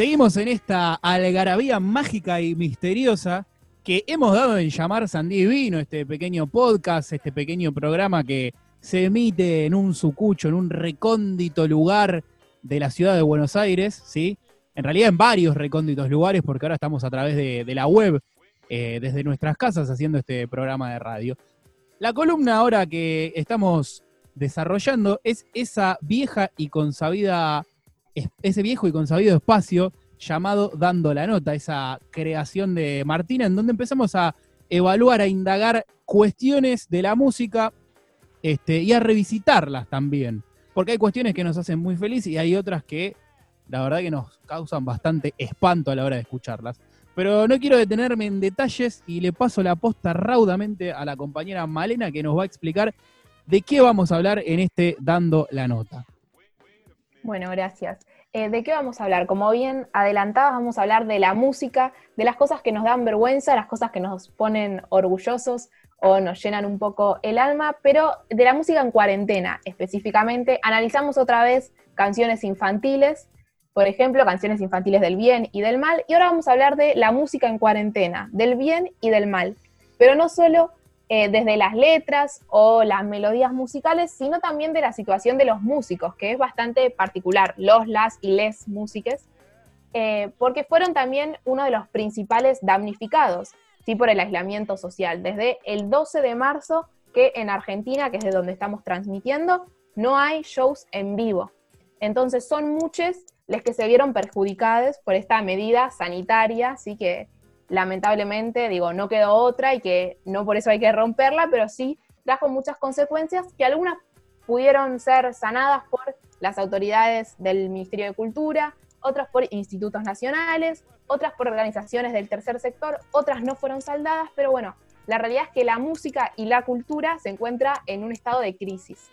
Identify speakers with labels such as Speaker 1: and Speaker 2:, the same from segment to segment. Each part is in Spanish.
Speaker 1: Seguimos en esta algarabía mágica y misteriosa que hemos dado en llamar Sandí Vino, este pequeño podcast, este pequeño programa que se emite en un sucucho, en un recóndito lugar de la ciudad de Buenos Aires, ¿sí? En realidad en varios recónditos lugares, porque ahora estamos a través de, la web, eh, desde nuestras casas, haciendo este programa de radio. La columna ahora que estamos desarrollando es esa vieja y consabida, ese viejo y consabido espacio llamado Dando la Nota, esa creación de Martina, en donde empezamos a evaluar, a indagar cuestiones de la música este, y a revisitarlas también. Porque hay cuestiones que nos hacen muy felices y hay otras que la verdad que nos causan bastante espanto a la hora de escucharlas. Pero no quiero detenerme en detalles y le paso la posta raudamente a la compañera Malena que nos va a explicar de qué vamos a hablar en este Dando la Nota.
Speaker 2: Bueno, gracias. Eh, ¿De qué vamos a hablar? Como bien adelantabas, vamos a hablar de la música, de las cosas que nos dan vergüenza, las cosas que nos ponen orgullosos o nos llenan un poco el alma, pero de la música en cuarentena específicamente. Analizamos otra vez canciones infantiles, por ejemplo, canciones infantiles del bien y del mal, y ahora vamos a hablar de la música en cuarentena, del bien y del mal, pero no solo eh, desde las letras o las melodías musicales, sino también de la situación de los músicos, que es bastante particular, los, las y les músiques, eh, porque fueron también uno de los principales damnificados ¿sí? por el aislamiento social. Desde el 12 de marzo, que en Argentina, que es de donde estamos transmitiendo, no hay shows en vivo. Entonces son muchos los que se vieron perjudicados por esta medida sanitaria, así que lamentablemente, digo, no quedó otra y que no por eso hay que romperla, pero sí trajo muchas consecuencias que algunas pudieron ser sanadas por las autoridades del Ministerio de Cultura, otras por institutos nacionales, otras por organizaciones del tercer sector, otras no fueron saldadas, pero bueno, la realidad es que la música y la cultura se encuentra en un estado de crisis.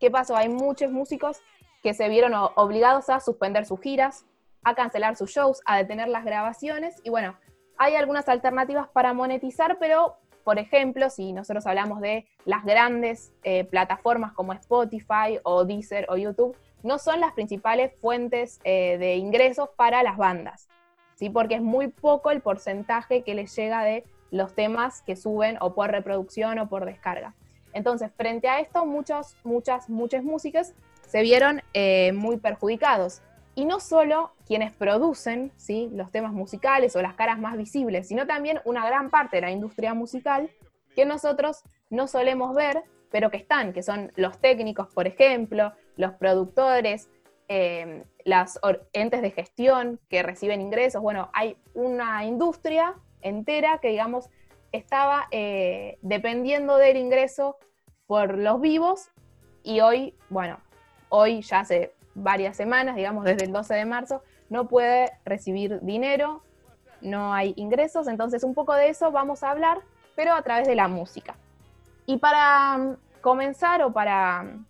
Speaker 2: ¿Qué pasó? Hay muchos músicos que se vieron obligados a suspender sus giras, a cancelar sus shows, a detener las grabaciones y bueno, hay algunas alternativas para monetizar, pero por ejemplo, si nosotros hablamos de las grandes eh, plataformas como Spotify o Deezer o YouTube, no son las principales fuentes eh, de ingresos para las bandas, ¿sí? porque es muy poco el porcentaje que les llega de los temas que suben o por reproducción o por descarga. Entonces, frente a esto, muchos, muchas, muchas músicas se vieron eh, muy perjudicados y no solo quienes producen ¿sí? los temas musicales o las caras más visibles, sino también una gran parte de la industria musical que nosotros no solemos ver, pero que están, que son los técnicos, por ejemplo, los productores, eh, las entes de gestión que reciben ingresos. Bueno, hay una industria entera que, digamos, estaba eh, dependiendo del ingreso por los vivos y hoy, bueno, hoy ya hace varias semanas, digamos desde el 12 de marzo, no puede recibir dinero, no hay ingresos, entonces un poco de eso vamos a hablar, pero a través de la música. Y para mm, comenzar o para mm,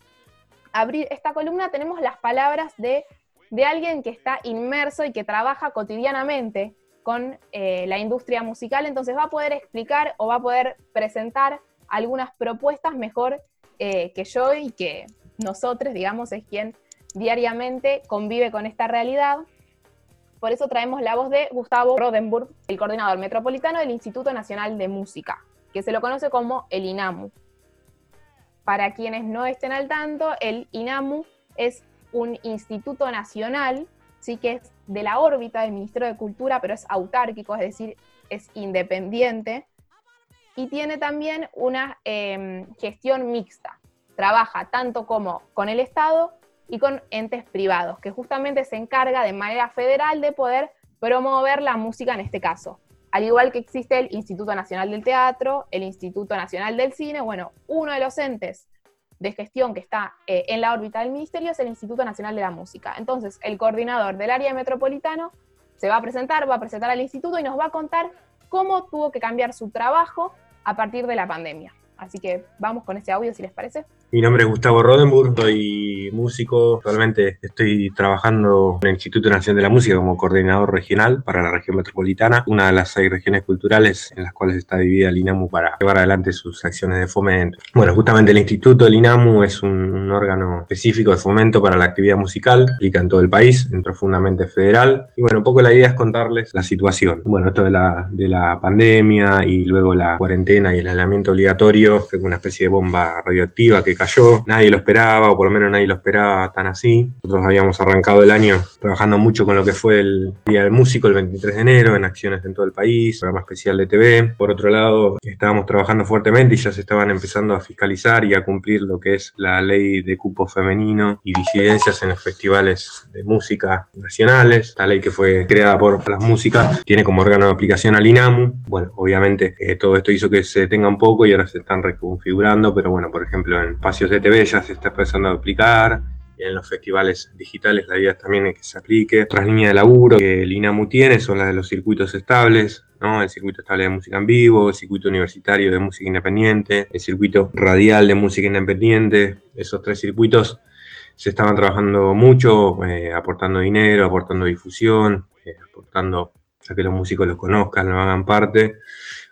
Speaker 2: abrir esta columna tenemos las palabras de, de alguien que está inmerso y que trabaja cotidianamente con eh, la industria musical, entonces va a poder explicar o va a poder presentar algunas propuestas mejor eh, que yo y que nosotros, digamos, es quien diariamente convive con esta realidad. Por eso traemos la voz de Gustavo Rodenburg, el coordinador metropolitano del Instituto Nacional de Música, que se lo conoce como el INAMU. Para quienes no estén al tanto, el INAMU es un instituto nacional, sí que es de la órbita del Ministerio de Cultura, pero es autárquico, es decir, es independiente, y tiene también una em, gestión mixta. Trabaja tanto como con el Estado y con entes privados, que justamente se encarga de manera federal de poder promover la música en este caso. Al igual que existe el Instituto Nacional del Teatro, el Instituto Nacional del Cine, bueno, uno de los entes de gestión que está eh, en la órbita del ministerio es el Instituto Nacional de la Música. Entonces, el coordinador del área metropolitano se va a presentar, va a presentar al instituto y nos va a contar cómo tuvo que cambiar su trabajo a partir de la pandemia. Así que vamos con ese audio si les parece.
Speaker 3: Mi nombre es Gustavo Rodenburg, soy músico. Actualmente estoy trabajando en el Instituto Nacional de la Música como coordinador regional para la región metropolitana, una de las seis regiones culturales en las cuales está dividida el INAMU para llevar adelante sus acciones de fomento. Bueno, justamente el Instituto del INAMU es un, órgano específico de fomento para la actividad musical, aplica en todo el país, en profundamente federal. Y bueno, un poco la idea es contarles la situación. Bueno, esto de la, de la pandemia y luego la cuarentena y el aislamiento obligatorio, fue una especie de bomba radioactiva que nadie lo esperaba, o por lo menos nadie lo esperaba tan así. Nosotros habíamos arrancado el año trabajando mucho con lo que fue el Día del Músico, el 23 de enero, en acciones en todo el país, programa especial de TV. Por otro lado, estábamos trabajando fuertemente y ya se estaban empezando a fiscalizar y a cumplir lo que es la ley de cupo femenino y disidencias en los festivales de música nacionales. Esta ley que fue creada por las músicas tiene como órgano de aplicación al INAMU. Bueno, obviamente eh, todo esto hizo que se detenga un poco y ahora se están reconfigurando, pero bueno, por ejemplo, en espacios de TV ya se está empezando a aplicar, en los festivales digitales la idea también es que se aplique. Otras líneas de laburo que el INAMU tiene son las de los circuitos estables, ¿no? el circuito estable de música en vivo, el circuito universitario de música independiente, el circuito radial de música independiente. Esos tres circuitos se estaban trabajando mucho, eh, aportando dinero, aportando difusión, eh, aportando a que los músicos los conozcan, lo hagan parte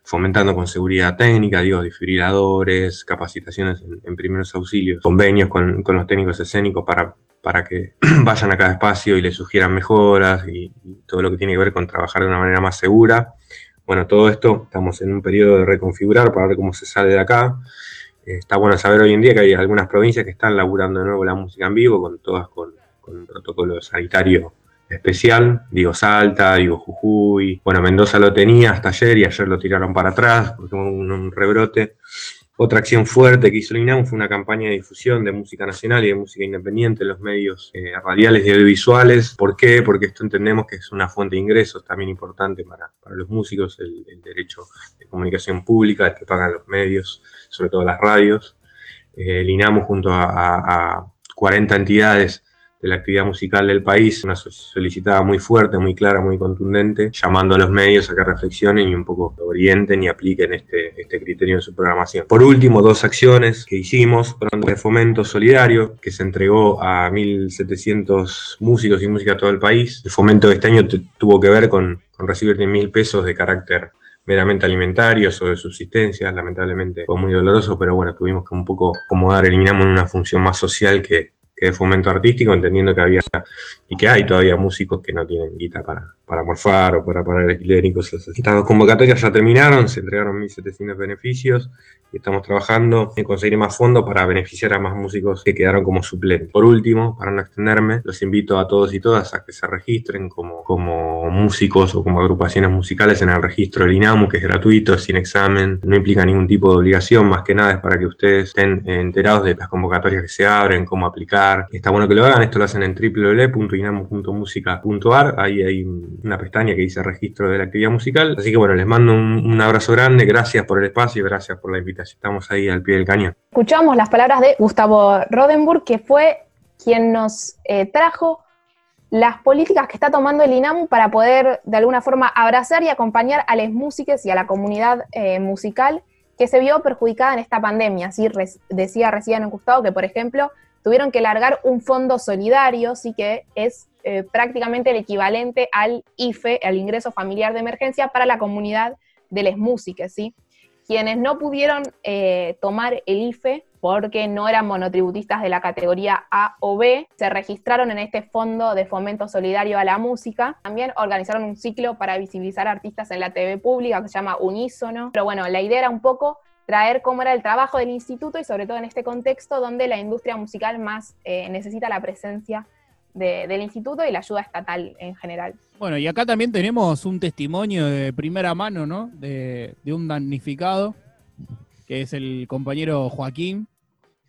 Speaker 3: fomentando con seguridad técnica, digo, desfibriladores, capacitaciones en, primeros auxilios, convenios con, los técnicos escénicos para, para que vayan a cada espacio y les sugieran mejoras y, todo lo que tiene que ver con trabajar de una manera más segura. Bueno, todo esto estamos en un periodo de reconfigurar para ver cómo se sale de acá. Eh, está bueno saber hoy en día que hay algunas provincias que están laburando de nuevo la música en vivo, con todas con, con un protocolo sanitario especial, digo Salta, digo Jujuy, bueno, Mendoza lo tenía hasta ayer y ayer lo tiraron para atrás porque hubo un, rebrote. Otra acción fuerte que hizo el INAM fue una campaña de difusión de música nacional y de música independiente en los medios eh, radiales y audiovisuales. ¿Por qué? Porque esto entendemos que es una fuente de ingresos también importante para, los músicos, el, derecho de comunicación pública, que pagan los medios, sobre todo las radios. Eh, junto a 40 entidades de la actividad musical del país, una solicitada muy fuerte, muy clara, muy contundente, llamando a los medios a que reflexionen y un poco orienten y apliquen este, este criterio en su programación. Por último, dos acciones que hicimos, de fomento solidario, que se entregó a 1.700 músicos y música de todo el país. El fomento de este año tuvo que ver con, con recibir 10.000 pesos de carácter meramente alimentarios o de subsistencia, lamentablemente fue muy doloroso, pero bueno, tuvimos que un poco acomodar, eliminamos una función más social que, de fomento artístico, entendiendo que había y que hay todavía músicos que no tienen guita para, para morfar o para pagar alquiler y cosas. Estas dos convocatorias ya terminaron, se entregaron 1.700 beneficios y estamos trabajando en conseguir más fondos para beneficiar a más músicos que quedaron como suplentes. Por último, para no extenderme, los invito a todos y todas a que se registren como, como músicos o como agrupaciones musicales en el registro del INAMU, que es gratuito, sin examen, no implica ningún tipo de obligación, más que nada es para que ustedes estén enterados de las convocatorias que se abren, cómo aplicar. Está bueno que lo hagan, esto lo hacen en www.inamu.musica.ar, ahí hay una pestaña que dice registro de la actividad musical. Así que bueno, les mando un, abrazo grande, gracias por el espacio, gracias por la invitación. Estamos ahí al pie del cañón.
Speaker 2: Escuchamos las palabras de Gustavo Rodenburg, que fue quien nos eh, trajo las políticas que está tomando el INAMU para poder de alguna forma abrazar y acompañar a las músicas y a la comunidad eh, musical que se vio perjudicada en esta pandemia. Así decía recién Gustavo que, por ejemplo, tuvieron que largar un fondo solidario, sí que es eh, prácticamente el equivalente al IFE, al ingreso familiar de emergencia para la comunidad de les músicas, ¿sí? Quienes no pudieron eh, tomar el IFE porque no eran monotributistas de la categoría A o B, se registraron en este fondo de fomento solidario a la música. También organizaron un ciclo para visibilizar artistas en la TV pública que se llama Unísono. Pero bueno, la idea era un poco traer cómo era el trabajo del instituto y sobre todo en este contexto donde la industria musical más eh, necesita la presencia del instituto y la ayuda estatal en general.
Speaker 1: Bueno, y acá también tenemos un testimonio de primera mano, ¿no? De, un damnificado, que es el compañero Joaquín,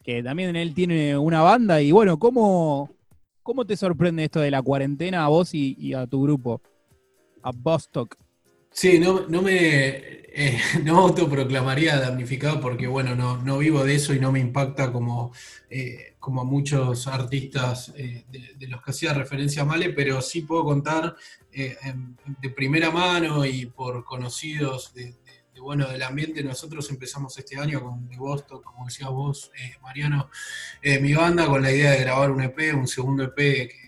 Speaker 1: que también él tiene una banda. Y bueno, ¿cómo, cómo te sorprende esto de la cuarentena a vos y, a tu grupo? A Bostock.
Speaker 4: Sí, no, no me eh, no autoproclamaría damnificado porque, bueno, no, vivo de eso y no me impacta como, eh, como muchos artistas eh, de, los que hacía referencia Male, pero sí puedo contar de primera mano y por conocidos de, bueno, del ambiente, nosotros empezamos este año con The Boston, como decías vos, eh, Mariano, eh, mi banda, con la idea de grabar un EP, un segundo EP que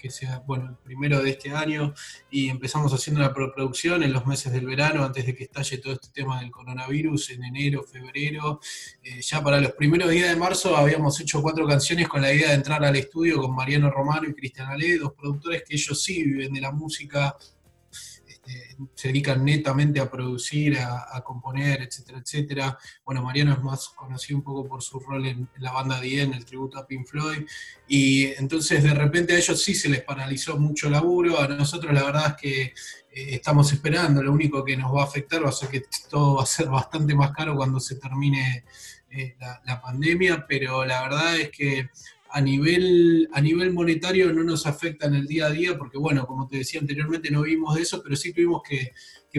Speaker 4: que sea, bueno, el primero de este año, y empezamos haciendo la producción en los meses del verano, antes de que estalle todo este tema del coronavirus, en enero, febrero. Eh, ya para los primeros días de marzo habíamos hecho cuatro canciones con la idea de entrar al estudio con Mariano Romano y Cristian Ale, dos productores que ellos sí viven de la música se dedican netamente a producir, a, componer, etcétera, etcétera. Bueno, Mariano es más conocido un poco por su rol en, la banda D, en el tributo a Pink Floyd, y entonces de repente a ellos sí se les paralizó mucho el laburo, a nosotros la verdad es que eh, estamos esperando, lo único que nos va a afectar va a ser que todo va a ser bastante más caro cuando se termine eh, la pandemia, pero la verdad es que a nivel, a nivel monetario no nos afecta en el día a día, porque bueno, como te decía anteriormente, no vimos de eso, pero sí tuvimos que,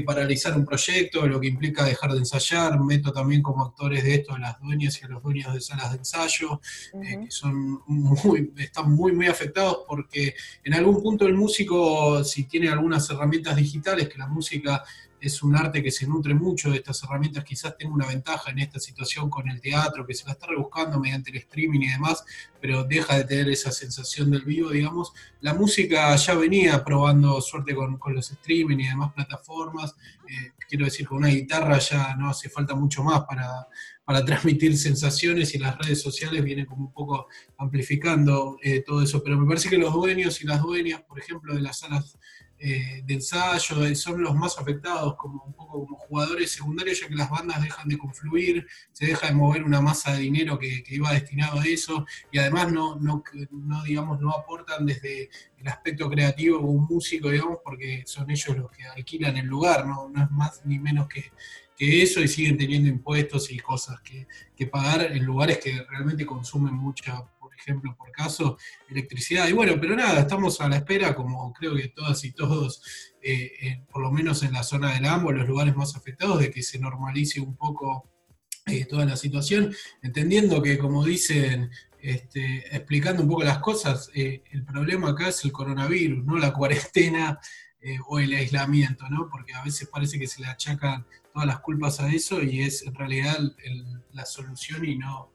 Speaker 4: paralizar un proyecto, lo que implica dejar de ensayar. Meto también como actores de esto a las dueñas y a los dueños de salas de ensayo, eh, que son muy, están muy, muy afectados porque en algún punto el músico, si tiene algunas herramientas digitales, que la música es un arte que se nutre mucho de estas herramientas, quizás tenga una ventaja en esta situación con el teatro, que se la está rebuscando mediante el streaming y demás, pero deja de tener esa sensación del vivo, digamos. La música ya venía probando suerte con, los streaming y demás plataformas, eh, quiero decir, con una guitarra ya no hace falta mucho más para, transmitir sensaciones y las redes sociales vienen como un poco amplificando eh, todo eso, pero me parece que los dueños y las dueñas, por ejemplo, de las salas eh, de ensayo, eh, son los más afectados como un poco como jugadores secundarios, ya que las bandas dejan de confluir, se deja de mover una masa de dinero que, iba destinado a eso, y además no, no, no, digamos, no aportan desde el aspecto creativo un músico, digamos, porque son ellos los que alquilan el lugar, no, no es más ni menos que, que eso, y siguen teniendo impuestos y cosas que, que pagar en lugares que realmente consumen mucha ejemplo, por caso, electricidad. Y bueno, pero nada, estamos a la espera, como creo que todas y todos, eh, por lo menos en la zona del AMBO, los lugares más afectados, de que se normalice un poco eh, toda la situación, entendiendo que, como dicen, este, explicando un poco las cosas, eh, el problema acá es el coronavirus, no la cuarentena o el aislamiento, ¿no? Porque a veces parece que se le achacan todas las culpas a eso y es en realidad la solución y no,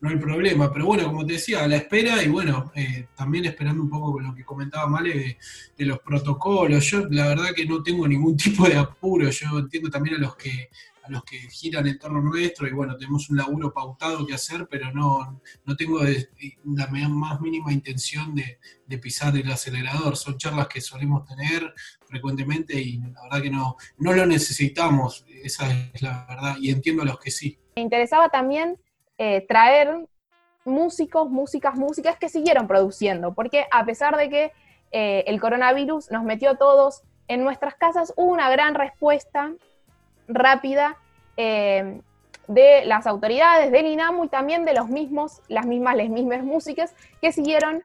Speaker 4: no hay problema. Pero bueno, como te decía, a la espera y bueno, eh, también esperando un poco lo que comentaba Male de, los protocolos. Yo la verdad que no tengo ningún tipo de apuro, yo entiendo también a los que los que giran en torno nuestro y bueno, tenemos un laburo pautado que hacer, pero no, no tengo la más mínima intención de, pisar el acelerador. Son charlas que solemos tener frecuentemente y la verdad que no, no lo necesitamos, esa es la verdad, y entiendo a los que sí.
Speaker 2: Me interesaba también eh, traer músicos, músicas, músicas que siguieron produciendo, porque a pesar de que eh, el coronavirus nos metió a todos en nuestras casas, hubo una gran respuesta rápida eh, de las autoridades del INAMU y también de los mismos, las mismas, las mismas músicas que siguieron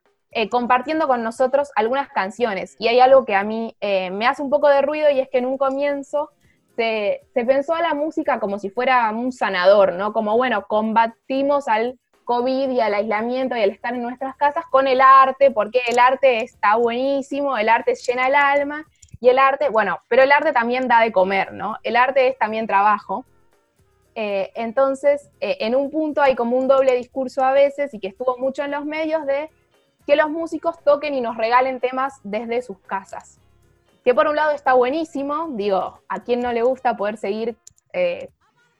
Speaker 2: compartiendo con nosotros algunas canciones. Y hay algo que a mí me hace un poco de ruido y es que en un comienzo se, pensó a la música como si fuera un sanador, ¿no? Como, bueno, combatimos al COVID y al aislamiento y al estar en nuestras casas con el arte, porque el arte está buenísimo, el arte llena el alma, y el arte, bueno, pero el arte también da de comer, ¿no? El arte es también trabajo. Eh, entonces, eh, en un punto hay como un doble discurso a veces y que estuvo mucho en los medios de que los músicos toquen y nos regalen temas desde sus casas que por un lado está buenísimo, digo, a quien no le gusta poder seguir eh,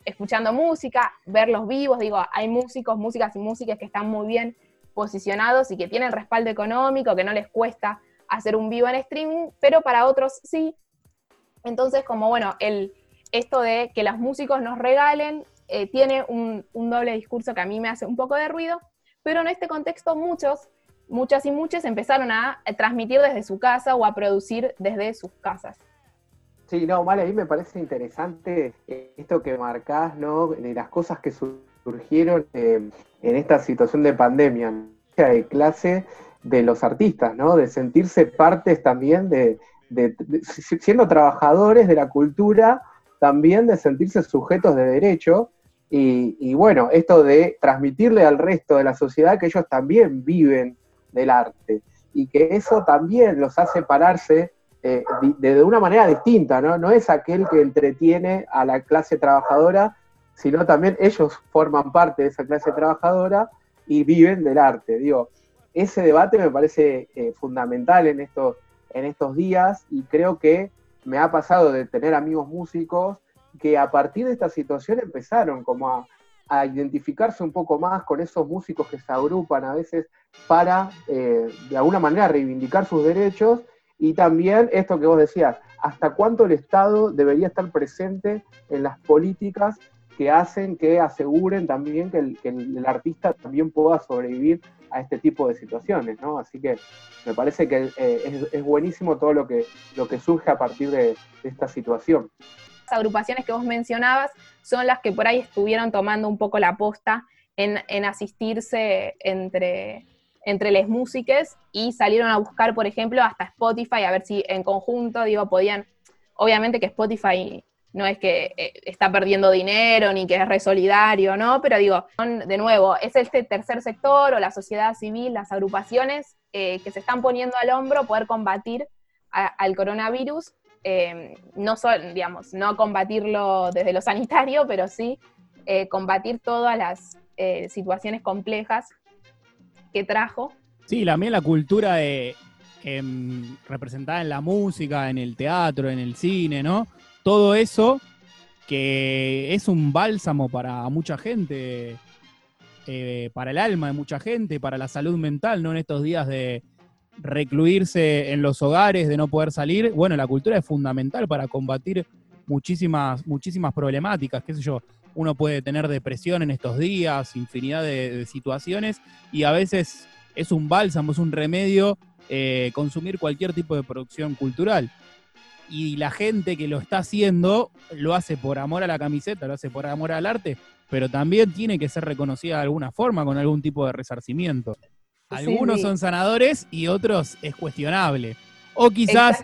Speaker 2: escuchando música, verlos vivos, digo, hay músicos, músicas y músicas que están muy bien posicionados y que tienen respaldo económico, que no les cuesta hacer un vivo en streaming, pero para otros sí. Entonces, como bueno, el, esto de que los músicos nos regalen eh, tiene un, doble discurso que a mí me hace un poco de ruido, pero en este contexto muchos muchas y muchas empezaron a transmitir desde su casa o a producir desde sus casas.
Speaker 5: Sí, no, vale, a mí me parece interesante esto que marcás, ¿no? De las cosas que surgieron eh, en esta situación de pandemia, de clase de los artistas, ¿no? De sentirse partes también de, siendo trabajadores de la cultura, también de sentirse sujetos de derecho. Y, bueno, esto de transmitirle al resto de la sociedad que ellos también viven del arte y que eso también los hace pararse eh, de, una manera distinta, ¿no? No es aquel que entretiene a la clase trabajadora, sino también ellos forman parte de esa clase trabajadora y viven del arte. Digo, ese debate me parece eh, fundamental en estos, en estos días y creo que me ha pasado de tener amigos músicos que a partir de esta situación empezaron como a, identificarse un poco más con esos músicos que se agrupan a veces para eh, de alguna manera reivindicar sus derechos y también esto que vos decías, hasta cuánto el Estado debería estar presente en las políticas que hacen que aseguren también que el, artista también pueda sobrevivir a este tipo de situaciones, ¿no? Así que me parece que eh, es, buenísimo todo lo que, lo que surge a partir de, esta situación.
Speaker 2: Las agrupaciones que vos mencionabas son las que por ahí estuvieron tomando un poco la posta en, en asistirse entre, entre las músicas y salieron a buscar, por ejemplo, hasta Spotify, a ver si en conjunto, digo, podían, obviamente que Spotify no es que eh, está perdiendo dinero ni que es re solidario, ¿no? Pero digo, de nuevo, es este tercer sector o la sociedad civil, las agrupaciones eh, que se están poniendo al hombro poder combatir al coronavirus, eh, no son, digamos, no combatirlo desde lo sanitario, pero sí combatir todas las situaciones complejas que trajo.
Speaker 1: Sí, también la cultura de, em, representada en la música, en el teatro, en el cine, ¿no? Todo eso que es un bálsamo para mucha gente, eh, para el alma de mucha gente, para la salud mental, ¿no? En estos días de recluirse en los hogares, de no poder salir. Bueno, la cultura es fundamental para combatir muchísimas, muchísimas problemáticas, qué sé yo uno puede tener depresión en estos días, infinidad de, situaciones, y a veces es un bálsamo, es un remedio eh, consumir cualquier tipo de producción cultural. Y la gente que lo está haciendo lo hace por amor a la camiseta, lo hace por amor al arte, pero también tiene que ser reconocida de alguna forma, con algún tipo de resarcimiento. Algunos son sanadores y otros es cuestionable. O quizás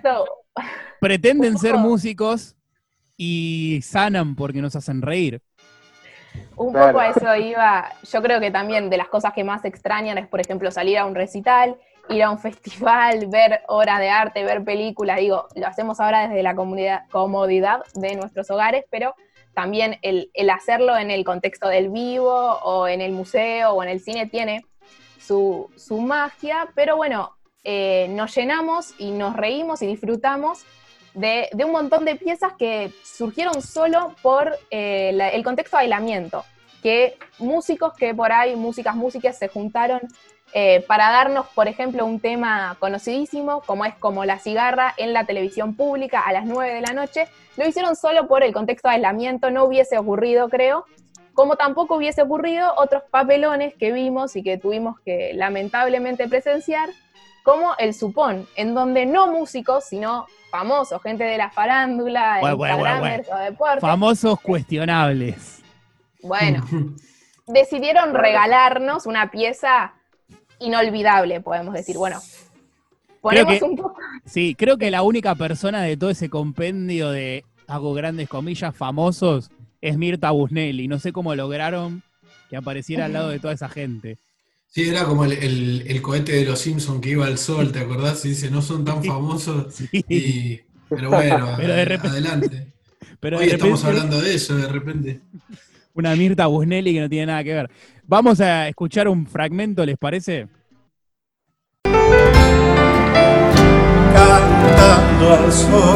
Speaker 1: pretenden ser músicos y sanan porque nos hacen reír.
Speaker 2: Un poco a eso iba, yo creo que también de las cosas que más extrañan es, por ejemplo, salir a un recital, ir a un festival, ver obras de arte, ver películas, digo, lo hacemos ahora desde la comodidad de nuestros hogares, pero también el, hacerlo en el contexto del vivo o en el museo o en el cine tiene su, magia, pero bueno, eh, nos llenamos y nos reímos y disfrutamos de, un montón de piezas que surgieron solo por eh, el contexto de aislamiento, que músicos que por ahí, músicas, músicas, se juntaron eh, para darnos, por ejemplo, un tema conocidísimo, como es como la cigarra en la televisión pública a las 9 de la noche, lo hicieron solo por el contexto de aislamiento, no hubiese ocurrido, creo, como tampoco hubiese ocurrido otros papelones que vimos y que tuvimos que lamentablemente presenciar, como el Supón, en donde no músicos, sino famosos, gente de la farándula, Instagramers o deportes.
Speaker 1: Famosos cuestionables.
Speaker 2: Bueno, decidieron regalarnos una pieza inolvidable, podemos decir. Bueno, ponemos un poco.
Speaker 1: Sí, creo que la única persona de todo ese compendio de, hago grandes comillas, famosos, es Mirta Busnelli. No sé cómo lograron que apareciera al lado de toda esa gente.
Speaker 4: Sí, era como el, cohete de los Simpsons que iba al sol, ¿te acordás? Y dice, no son tan famosos. pero bueno, adelante. Pero Hoy estamos hablando de eso, de repente.
Speaker 1: Una Mirta Busnelli que no tiene nada que ver. Vamos a escuchar un fragmento, ¿les parece?
Speaker 6: Cantando al sol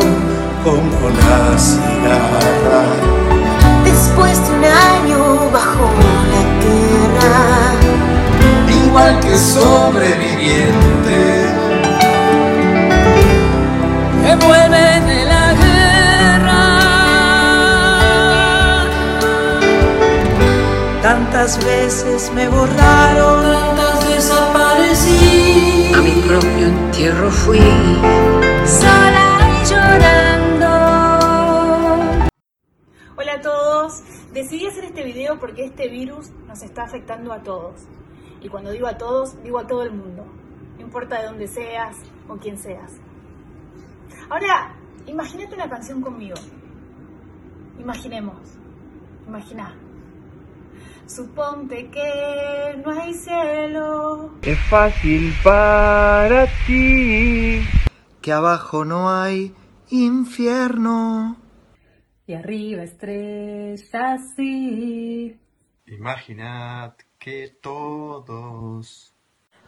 Speaker 6: como la cigarra.
Speaker 7: Después de un año bajo la tierra
Speaker 6: igual que sobreviviente.
Speaker 7: Que vuelve de la Tantas veces me borraron, tantas desaparecí.
Speaker 8: A mi propio entierro fui.
Speaker 7: Sola y llorando.
Speaker 9: Hola a todos. Decidí hacer este video porque este virus nos está afectando a todos. Y cuando digo a todos, digo a todo el mundo. No importa de dónde seas o quién seas. Ahora, imagínate una canción conmigo. Imaginemos. Imagina. Suponte que no hay cielo.
Speaker 10: Es fácil para ti.
Speaker 6: que abajo no hay infierno.
Speaker 7: Y arriba estrellas sí.
Speaker 6: Imaginad que todos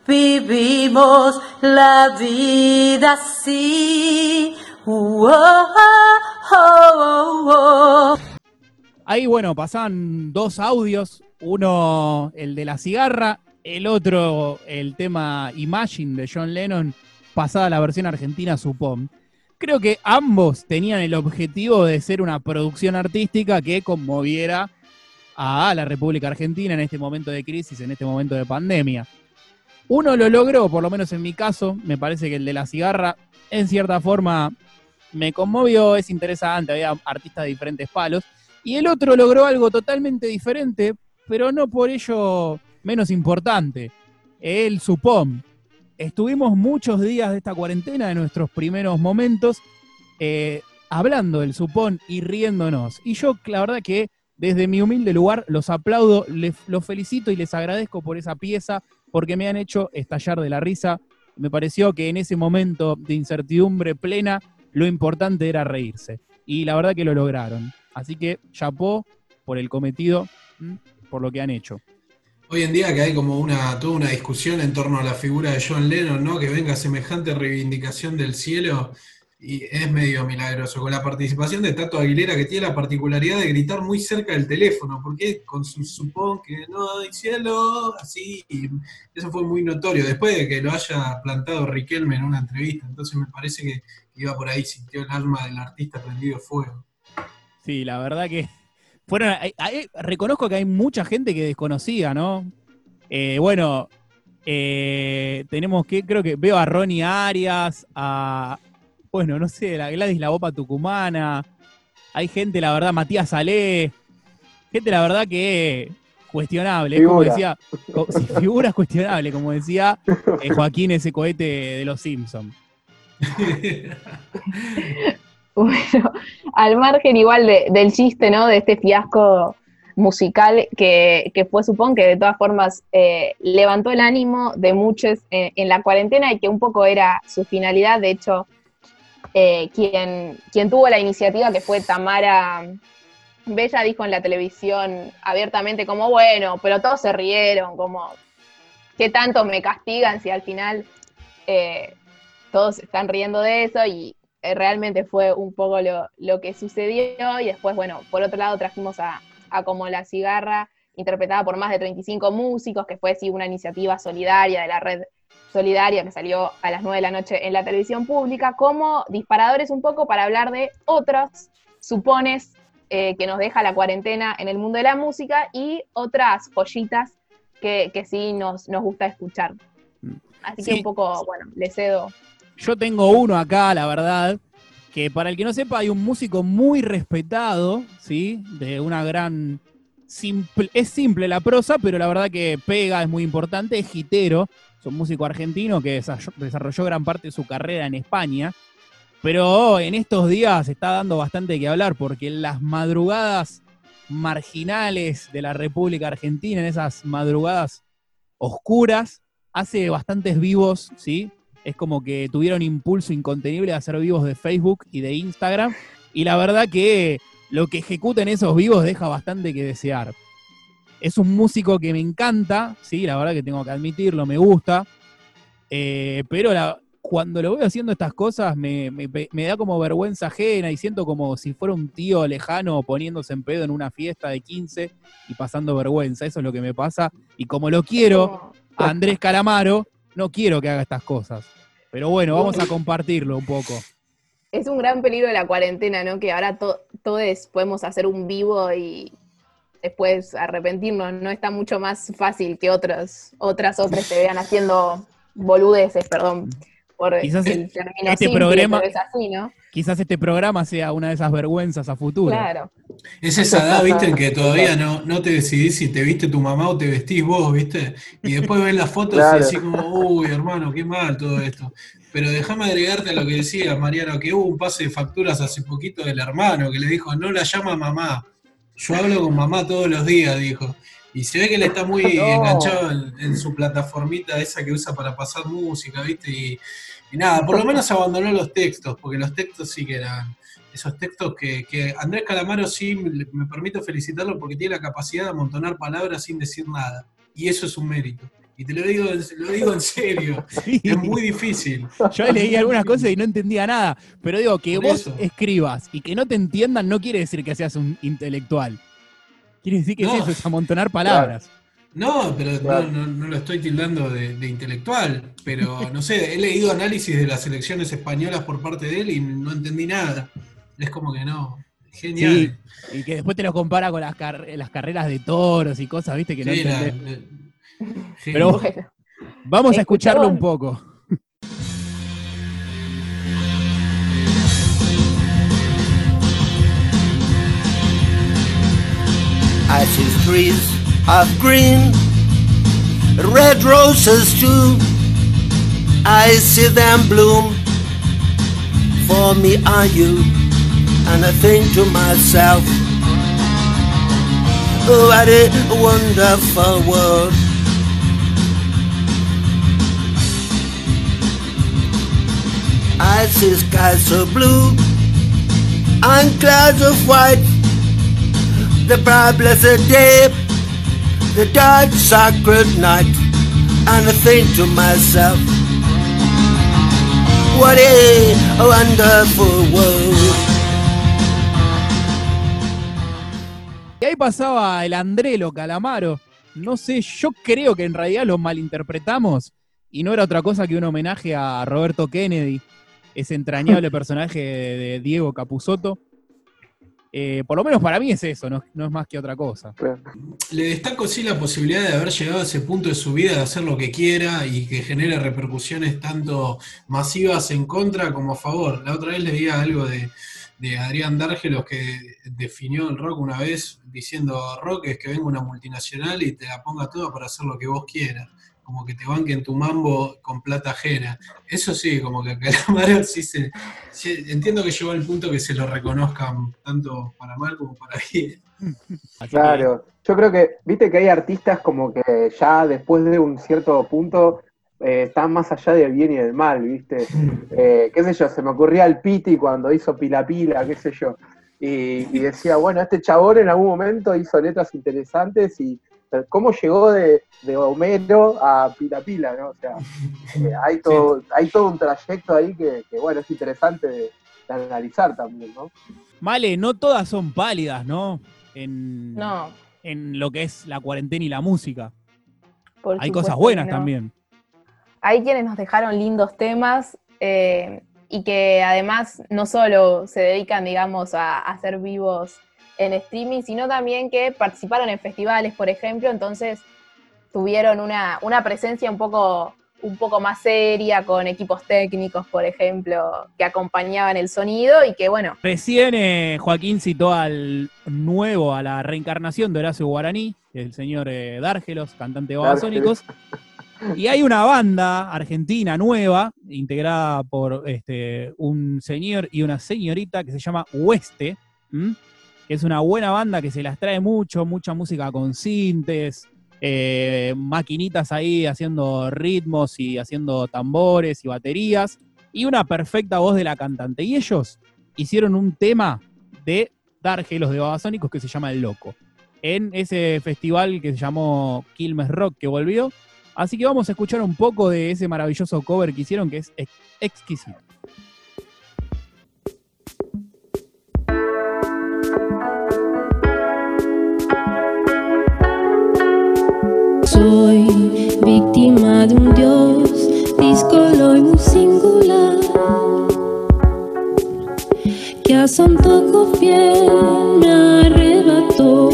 Speaker 7: Vivimos la vida así. Uh, oh, oh, oh,
Speaker 1: Ahí, bueno, pasaban dos audios, uno el de la cigarra, el otro el tema Imagine de John Lennon, pasada la versión argentina Supón. Creo que ambos tenían el objetivo de ser una producción artística que conmoviera a la República Argentina en este momento de crisis, en este momento de pandemia. Uno lo logró, por lo menos en mi caso, me parece que el de la cigarra, en cierta forma, me conmovió, es interesante, había artistas de diferentes palos. Y el otro logró algo totalmente diferente, pero no por ello menos importante. El Supom. Estuvimos muchos días de esta cuarentena, de nuestros primeros momentos, eh, hablando del Supón y riéndonos. Y yo, la verdad que desde mi humilde lugar los aplaudo, les, los felicito y les agradezco por esa pieza, porque me han hecho estallar de la risa. Me pareció que en ese momento de incertidumbre plena, lo importante era reírse. Y la verdad que lo lograron. Así que chapó por el cometido. Por lo que han hecho.
Speaker 4: Hoy en día que hay como una, toda una discusión en torno a la figura de John Lennon, ¿no? Que venga semejante reivindicación del cielo y es medio milagroso. Con la participación de Tato Aguilera, que tiene la particularidad de gritar muy cerca del teléfono, porque con su supón que no hay cielo, así, y eso fue muy notorio, después de que lo haya plantado Riquelme en una entrevista, entonces me parece que iba por ahí, sintió el alma del artista prendido fuego.
Speaker 1: Sí, la verdad que fueron. hay- hay- reconozco que hay mucha gente que desconocía, ¿no? Eh, bueno, eh, tenemos que, creo que veo a Ronnie Arias, a. Bueno, no sé, la Gladys La Bopa Tucumana. Hay gente, la verdad, Matías Salé. Gente, la verdad, que cuestionable. Es como decía. co- sí, figuras cuestionables, como decía eh, Joaquín, ese cohete de los Simpsons.
Speaker 2: Bueno, al margen igual de- del chiste, ¿no? De este fiasco musical que, que fue, supongo que de todas formas eh, levantó el ánimo de muchos en la cuarentena y que un poco era su finalidad. De hecho, eh, quien, quien tuvo la iniciativa, que fue Tamara Bella, dijo en la televisión abiertamente como, bueno, pero todos se rieron, como, ¿qué tanto me castigan si al final eh, todos están riendo de eso? Y realmente fue un poco lo, lo que sucedió y después, bueno, por otro lado trajimos a, a Como la Cigarra, interpretada por más de 35 músicos, que fue sí una iniciativa solidaria de la red solidaria que salió a las 9 de la noche en la televisión pública, como disparadores un poco para hablar de otros supones eh, que nos deja la cuarentena en el mundo de la música y otras joyitas que, que sí nos, nos gusta escuchar. Así que un poco, bueno, le cedo
Speaker 1: Yo tengo uno acá, la verdad, que para el que no sepa, hay un músico muy respetado, ¿sí? De una gran... Simple, es simple la prosa, pero la verdad que pega, es muy importante, es gitero, es un músico argentino que desarrolló, gran parte de su carrera en España, pero en estos días está dando bastante que hablar, porque en las madrugadas marginales de la República Argentina, en esas madrugadas oscuras, hace bastantes vivos, ¿sí? Es como que tuvieron impulso incontenible de hacer vivos de Facebook y de Instagram. Y la verdad que lo que ejecuta en esos vivos deja bastante que desear. Es un músico que me encanta, sí, la verdad que tengo que admitirlo, me gusta. Eh, pero la- cuando lo veo haciendo estas cosas me, me- me da como vergüenza ajena y siento como si fuera un tío lejano poniéndose en pedo en una fiesta de 15 y pasando vergüenza. Eso es lo que me pasa. Y como lo quiero, a Andrés Calamaro, no quiero que haga estas cosas. Pero bueno, vamos a compartirlo un poco.
Speaker 2: Es un gran peligro de la cuarentena, ¿no? Que ahora to- todos podemos hacer un vivo y después arrepentirnos. No está mucho más fácil que otros, otras otras se vean haciendo boludeces, perdón, por
Speaker 1: Quizás
Speaker 2: el término
Speaker 1: este
Speaker 2: simple,
Speaker 1: programa-
Speaker 2: pero es así, ¿no?
Speaker 1: Quizás este programa sea una de esas vergüenzas a futuro.
Speaker 2: Claro.
Speaker 4: Es esa edad, viste, en que todavía no, no te decidís si te viste tu mamá o te vestís vos, viste. Y después ves las fotos
Speaker 5: Claro.
Speaker 4: y decís como, uy, hermano, qué mal todo esto. Pero déjame agregarte a lo que decía Mariano, que hubo un pase de facturas hace poquito del hermano que le dijo, no la llama mamá. Yo hablo con mamá todos los días, dijo. Y se ve que él está muy
Speaker 5: No.
Speaker 4: enganchado en, en su plataformita esa que usa para pasar música, ¿viste? Y, y nada, por lo menos abandonó los textos, porque los textos sí que eran esos textos que, que Andrés Calamaro sí me, me permito felicitarlo porque tiene la capacidad de amontonar palabras sin decir nada. Y eso es un mérito. Y te lo digo, lo digo en serio.
Speaker 1: Sí.
Speaker 4: Es muy difícil.
Speaker 1: Yo leí algunas cosas y no entendía nada. Pero digo, que
Speaker 4: Por
Speaker 1: vos
Speaker 4: eso.
Speaker 1: escribas y que no te entiendan no quiere decir que seas un intelectual. Quiere decir que
Speaker 4: No.
Speaker 1: es eso, es amontonar palabras.
Speaker 4: No, pero no,
Speaker 5: Claro.
Speaker 4: no- no lo estoy tildando de, de intelectual. Pero no sé, he leído análisis de las elecciones españolas por parte de él y no entendí nada. Es como que no. Genial.
Speaker 1: Y que después te lo compara con las, car- las carreras de toros y cosas, viste, que no
Speaker 4: Sí, la-
Speaker 1: entendés.
Speaker 4: la- sí.
Speaker 1: Pero
Speaker 2: Bueno,
Speaker 1: vamos a escucharlo
Speaker 2: Escuchamos.
Speaker 1: un poco.
Speaker 6: I see trees of green, red roses too. I see them bloom for me and you. And I think to myself, oh, what a wonderful world. I see skies so blue and clouds of white the bright blessed day, the dark sacred night, and I think to myself, what a wonderful world.
Speaker 1: Y ahí pasaba el Andrelo Calamaro. No sé, yo creo que en realidad lo malinterpretamos y no era otra cosa que un homenaje a Roberto Kennedy, ese entrañable personaje de, de Diego Capusotto. Eh, por lo menos para mí es eso, no, no es más que otra cosa.
Speaker 4: Le destaco sí la posibilidad de haber llegado a ese punto de su vida de hacer lo que quiera y que genere repercusiones tanto masivas en contra como a favor. La otra vez leía algo de, de Adrián Dárgelos que definió el rock una vez diciendo rock es que venga una multinacional y te la ponga toda para hacer lo que vos quieras. Como que te banquen tu mambo con plata ajena. Eso sí, como que a Calamaro sí se. sí, entiendo que llegó al punto que se lo reconozcan tanto para mal como para bien.
Speaker 5: Claro, yo creo que, viste que hay artistas como que ya después de un cierto punto eh, están más allá del bien y del mal, viste. Eh, qué sé yo, se me ocurría el Piti cuando hizo Pila Pila, qué sé yo. Y, y decía, bueno, este chabón en algún momento hizo letras interesantes y cómo llegó de, de Homero a Pila Pila, ¿no? O sea, eh, hay, todo, hay todo un trayecto ahí que, que, bueno, es interesante de, de analizar también, ¿no?
Speaker 1: Male, no todas son pálidas, ¿no? En,
Speaker 2: no,
Speaker 1: en lo que es la cuarentena y la música.
Speaker 2: por
Speaker 1: Hay cosas buenas
Speaker 2: no.
Speaker 1: también.
Speaker 2: Hay quienes nos dejaron lindos temas eh, y que además no solo se dedican, digamos, a, a hacer vivos en streaming, sino también que participaron en festivales, por ejemplo, entonces tuvieron una, una presencia un poco, un poco más seria, con equipos técnicos, por ejemplo, que acompañaban el sonido y que, bueno,
Speaker 1: Recién eh, Joaquín citó al nuevo, a la reencarnación de Horacio Guaraní, el señor eh, Dárgelos, cantante de Babasónicos. Y hay una banda argentina nueva, integrada por este, un señor y una señorita que se llama Hueste, ¿m? Que es una buena banda que se las trae mucho, mucha música con sintes, eh, maquinitas ahí haciendo ritmos y haciendo tambores y baterías, y una perfecta voz de la cantante. Y ellos hicieron un tema de Dargelos de Babasónicos que se llama El Loco, en ese festival que se llamó Quilmes Rock que volvió. Así que vamos a escuchar un poco de ese maravilloso cover que hicieron que es ex- exquisito.
Speaker 10: Soy víctima de un dios discolo y muy singular que a su antojo fiel me arrebató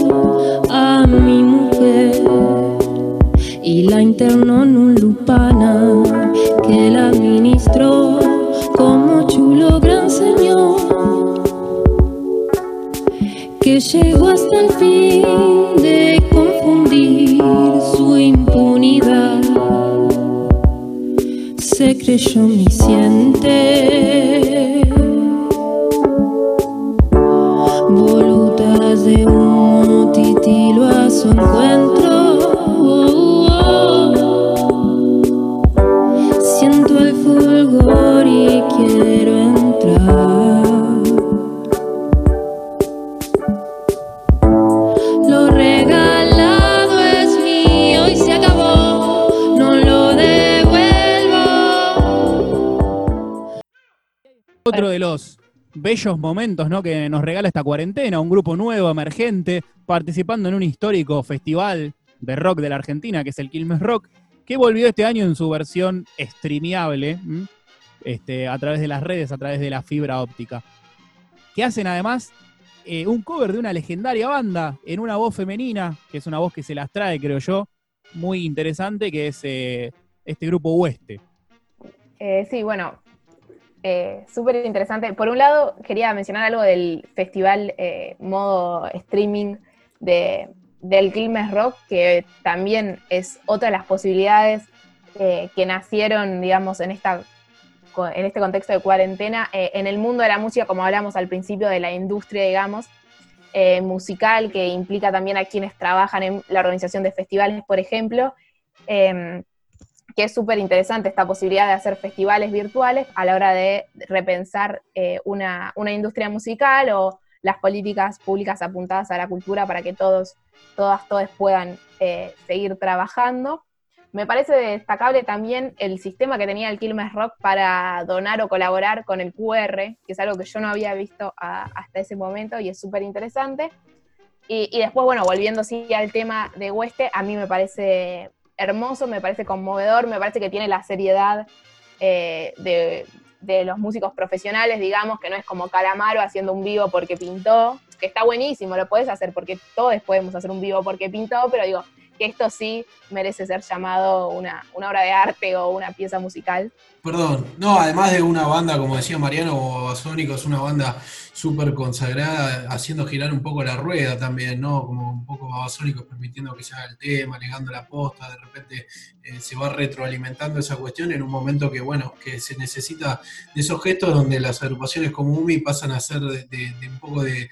Speaker 10: a mi mujer y la internó en un lupana que la administró como chulo gran señor que llegó hasta el fin de Se creyó omnisciente, volutas de un mono estilo a su encuentro.
Speaker 1: Otro de los bellos momentos ¿no? que nos regala esta cuarentena, un grupo nuevo, emergente, participando en un histórico festival de rock de la Argentina, que es el Quilmes Rock, que volvió este año en su versión streameable, este, a través de las redes, a través de la fibra óptica. Que hacen además eh, un cover de una legendaria banda en una voz femenina, que es una voz que se las trae, creo yo, muy interesante, que es eh, este grupo Hueste.
Speaker 2: Eh, sí, bueno, eh, súper interesante. Por un lado, quería mencionar algo del festival eh, modo streaming de, del Quilmes Rock, que también es otra de las posibilidades eh, que nacieron, digamos, en, esta, en este contexto de cuarentena, eh, en el mundo de la música, como hablamos al principio, de la industria, digamos, musical, que implica también a quienes trabajan en la organización de festivales, por ejemplo. Em, que es súper interesante esta posibilidad de hacer festivales virtuales a la hora de repensar eh, una, una industria musical o las políticas públicas apuntadas a la cultura para que todos, todas, todos puedan eh, seguir trabajando. Me parece destacable también el sistema que tenía el Quilmes Rock para donar o colaborar con el QR, que es algo que yo no había visto hasta ese momento y es súper interesante. Y, y después, bueno, volviendo sí al tema de Hueste, a mí me parece hermoso, me parece conmovedor, me parece que tiene la seriedad eh, de, de los músicos profesionales, digamos, que no es como Calamaro haciendo un vivo porque pintó, que está buenísimo, lo puedes hacer porque todos podemos hacer un vivo porque pintó, pero digo que esto sí merece ser llamado una, una obra de arte o una pieza musical.
Speaker 4: Perdón, no, además de una banda, como decía Mariano, como Babasónicos, una banda súper consagrada, haciendo girar un poco la rueda también, ¿no? Como un poco Babasónicos permitiendo que se haga el tema, legando la posta, de repente eh, se va retroalimentando esa cuestión en un momento que, bueno, que se necesita de esos gestos donde las agrupaciones como UMI pasan a ser de un poco de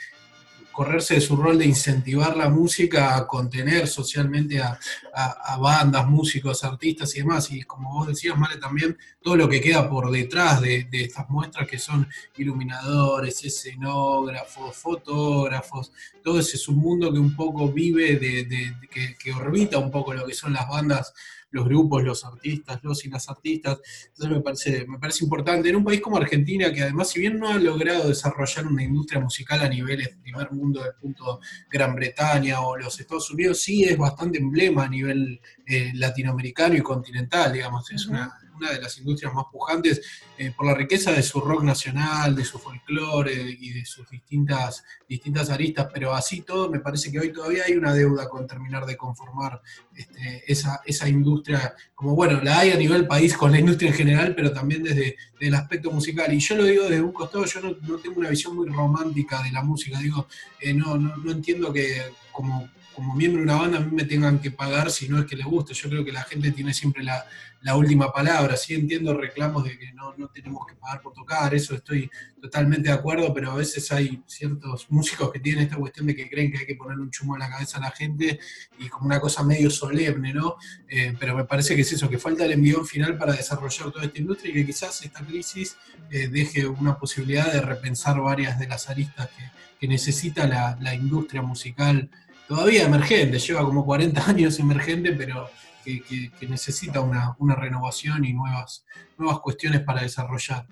Speaker 4: correrse de su rol de incentivar la música a contener socialmente a, a- bandas, músicos, artistas y demás. Y como vos decías, Male, también todo lo que queda por detrás de, de estas muestras que son iluminadores, escenógrafos, fotógrafos, todo ese submundo que un poco vive, de, que orbita un poco lo que son las bandas, los grupos, los artistas, los y las artistas. Entonces me parece, me parece importante. En un país como Argentina, que además, si bien no ha logrado desarrollar una industria musical a niveles primer mundo del punto Gran Bretaña o los Estados Unidos, sí es bastante emblema a nivel eh, latinoamericano y continental, digamos. Es una, una de las industrias más pujantes eh, por la riqueza de su rock nacional, de su folclore y de sus distintas, distintas aristas, pero así todo me parece que hoy todavía hay una deuda con terminar de conformar este, esa, esa industria, como bueno, la hay a nivel país con la industria en general, pero también desde, el aspecto musical. Y yo lo digo desde un costado, yo no, no tengo una visión muy romántica de la música, digo, eh, no, no, no entiendo que como, como miembro de una banda a mí me tengan que pagar si no es que les guste. Yo creo que la gente tiene siempre la, la última palabra. Sí entiendo reclamos de que no, no tenemos que pagar por tocar, eso estoy totalmente de acuerdo, pero a veces hay ciertos músicos que tienen esta cuestión de que creen que hay que ponerle un chumo en la cabeza a la gente y como una cosa medio solemne, ¿no? Eh, pero me parece que es eso, que falta el envión final para desarrollar toda esta industria y que quizás esta crisis eh, deje una posibilidad de repensar varias de las aristas que, que necesita la, la industria musical todavía emergente, lleva como 40 años emergente, pero que, que- que necesita una, una renovación y nuevas, nuevas cuestiones para desarrollar.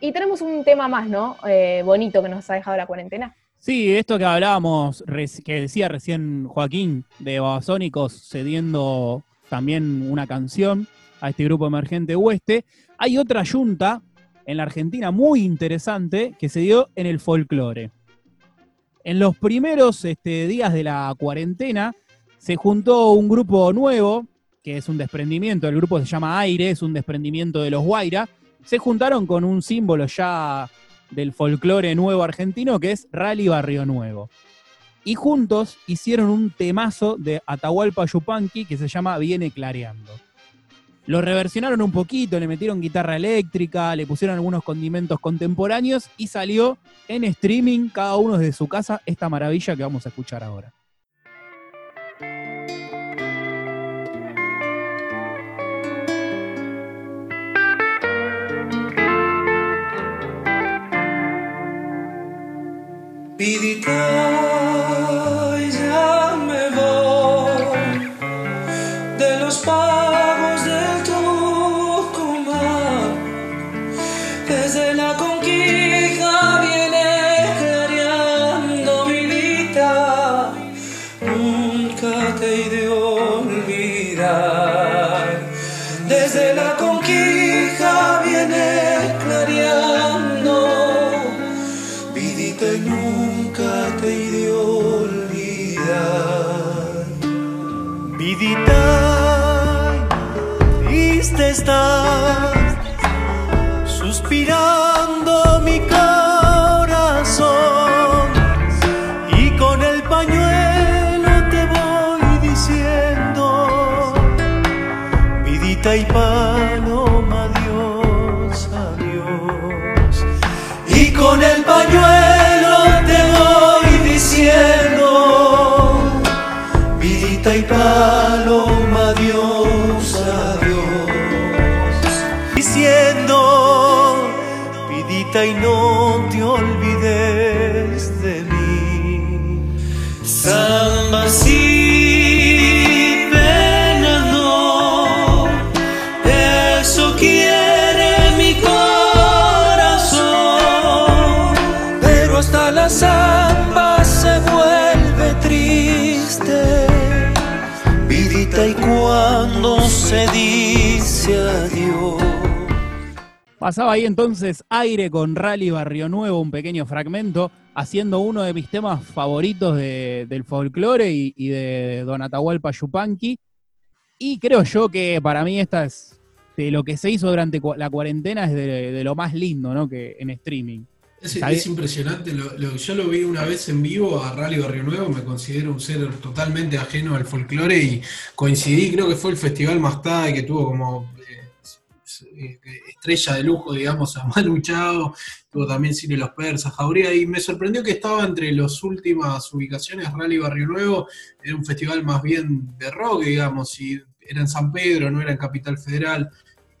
Speaker 2: Y tenemos un tema más, ¿no? Eh, bonito que nos ha dejado la cuarentena.
Speaker 1: Sí, esto que hablábamos, que decía recién Joaquín de Babasónicos cediendo también una canción a este grupo emergente Hueste, hay otra yunta en la Argentina muy interesante que se dio en el folclore. En los primeros este, días de la cuarentena se juntó un grupo nuevo, que es un desprendimiento, el grupo se llama Aire, es un desprendimiento de los Guaira, se juntaron con un símbolo ya del folclore nuevo argentino que es Rally Barrio Nuevo. Y juntos hicieron un temazo de Atahualpa Yupanqui que se llama Viene Clareando. Lo reversionaron un poquito, le metieron guitarra eléctrica, le pusieron algunos condimentos contemporáneos y salió en streaming, cada uno desde su casa, esta maravilla que vamos a escuchar ahora.
Speaker 11: Vidita, nunca te he de olvidar. Vidita,
Speaker 12: triste estás,
Speaker 1: Pasaba ahí entonces aire con Rally Barrio Nuevo, un pequeño fragmento, haciendo uno de mis temas favoritos de- del folclore y, y de Don Atahualpa Yupanqui. Y creo yo que para mí esta es de lo que se hizo durante la cuarentena es de, de lo más lindo, ¿no? Que en streaming.
Speaker 4: Es, impresionante, lo- lo- yo lo vi una vez en vivo a Rally Barrio Nuevo, me considero un ser totalmente ajeno al folclore y coincidí, creo que fue el festival más tarde que tuvo como eh, eh, estrella de lujo, digamos, a Manu Chao, tuvo también Cine Los Persas, Jauría, y me sorprendió que estaba entre las últimas ubicaciones Rally Barrio Nuevo, era un festival más bien de rock, digamos, y era en San Pedro, no era en Capital Federal,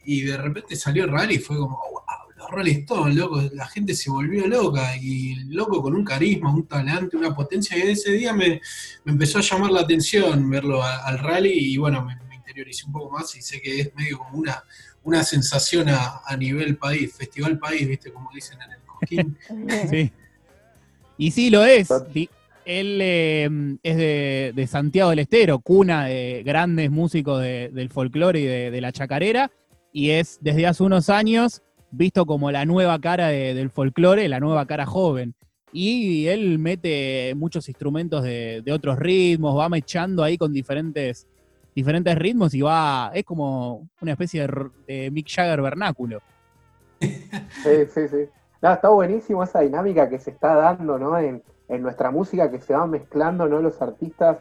Speaker 4: y de repente salió Rally y fue como, wow, los Rolling Stones, loco, la gente se volvió loca y loco con un carisma, un talante, una potencia, y ese día me, me empezó a llamar la atención verlo al rally y bueno, me, me interioricé un poco más y sé que es medio como una, una sensación a, a nivel país, festival país, viste, como dicen en el Cosquín.
Speaker 1: Sí. Y sí lo es. Él eh, es de, de Santiago del Estero, cuna de grandes músicos de- del folclore y de, de la chacarera, y es desde hace unos años visto como la nueva cara de- del folclore, la nueva cara joven. Y él mete muchos instrumentos de, de otros ritmos, va mechando ahí con diferentes, diferentes ritmos y va, es como una especie de, de Mick Jagger vernáculo.
Speaker 5: Sí, sí, sí. No, está buenísimo esa dinámica que se está dando, ¿no? En, en nuestra música, que se van mezclando, ¿no? Los artistas.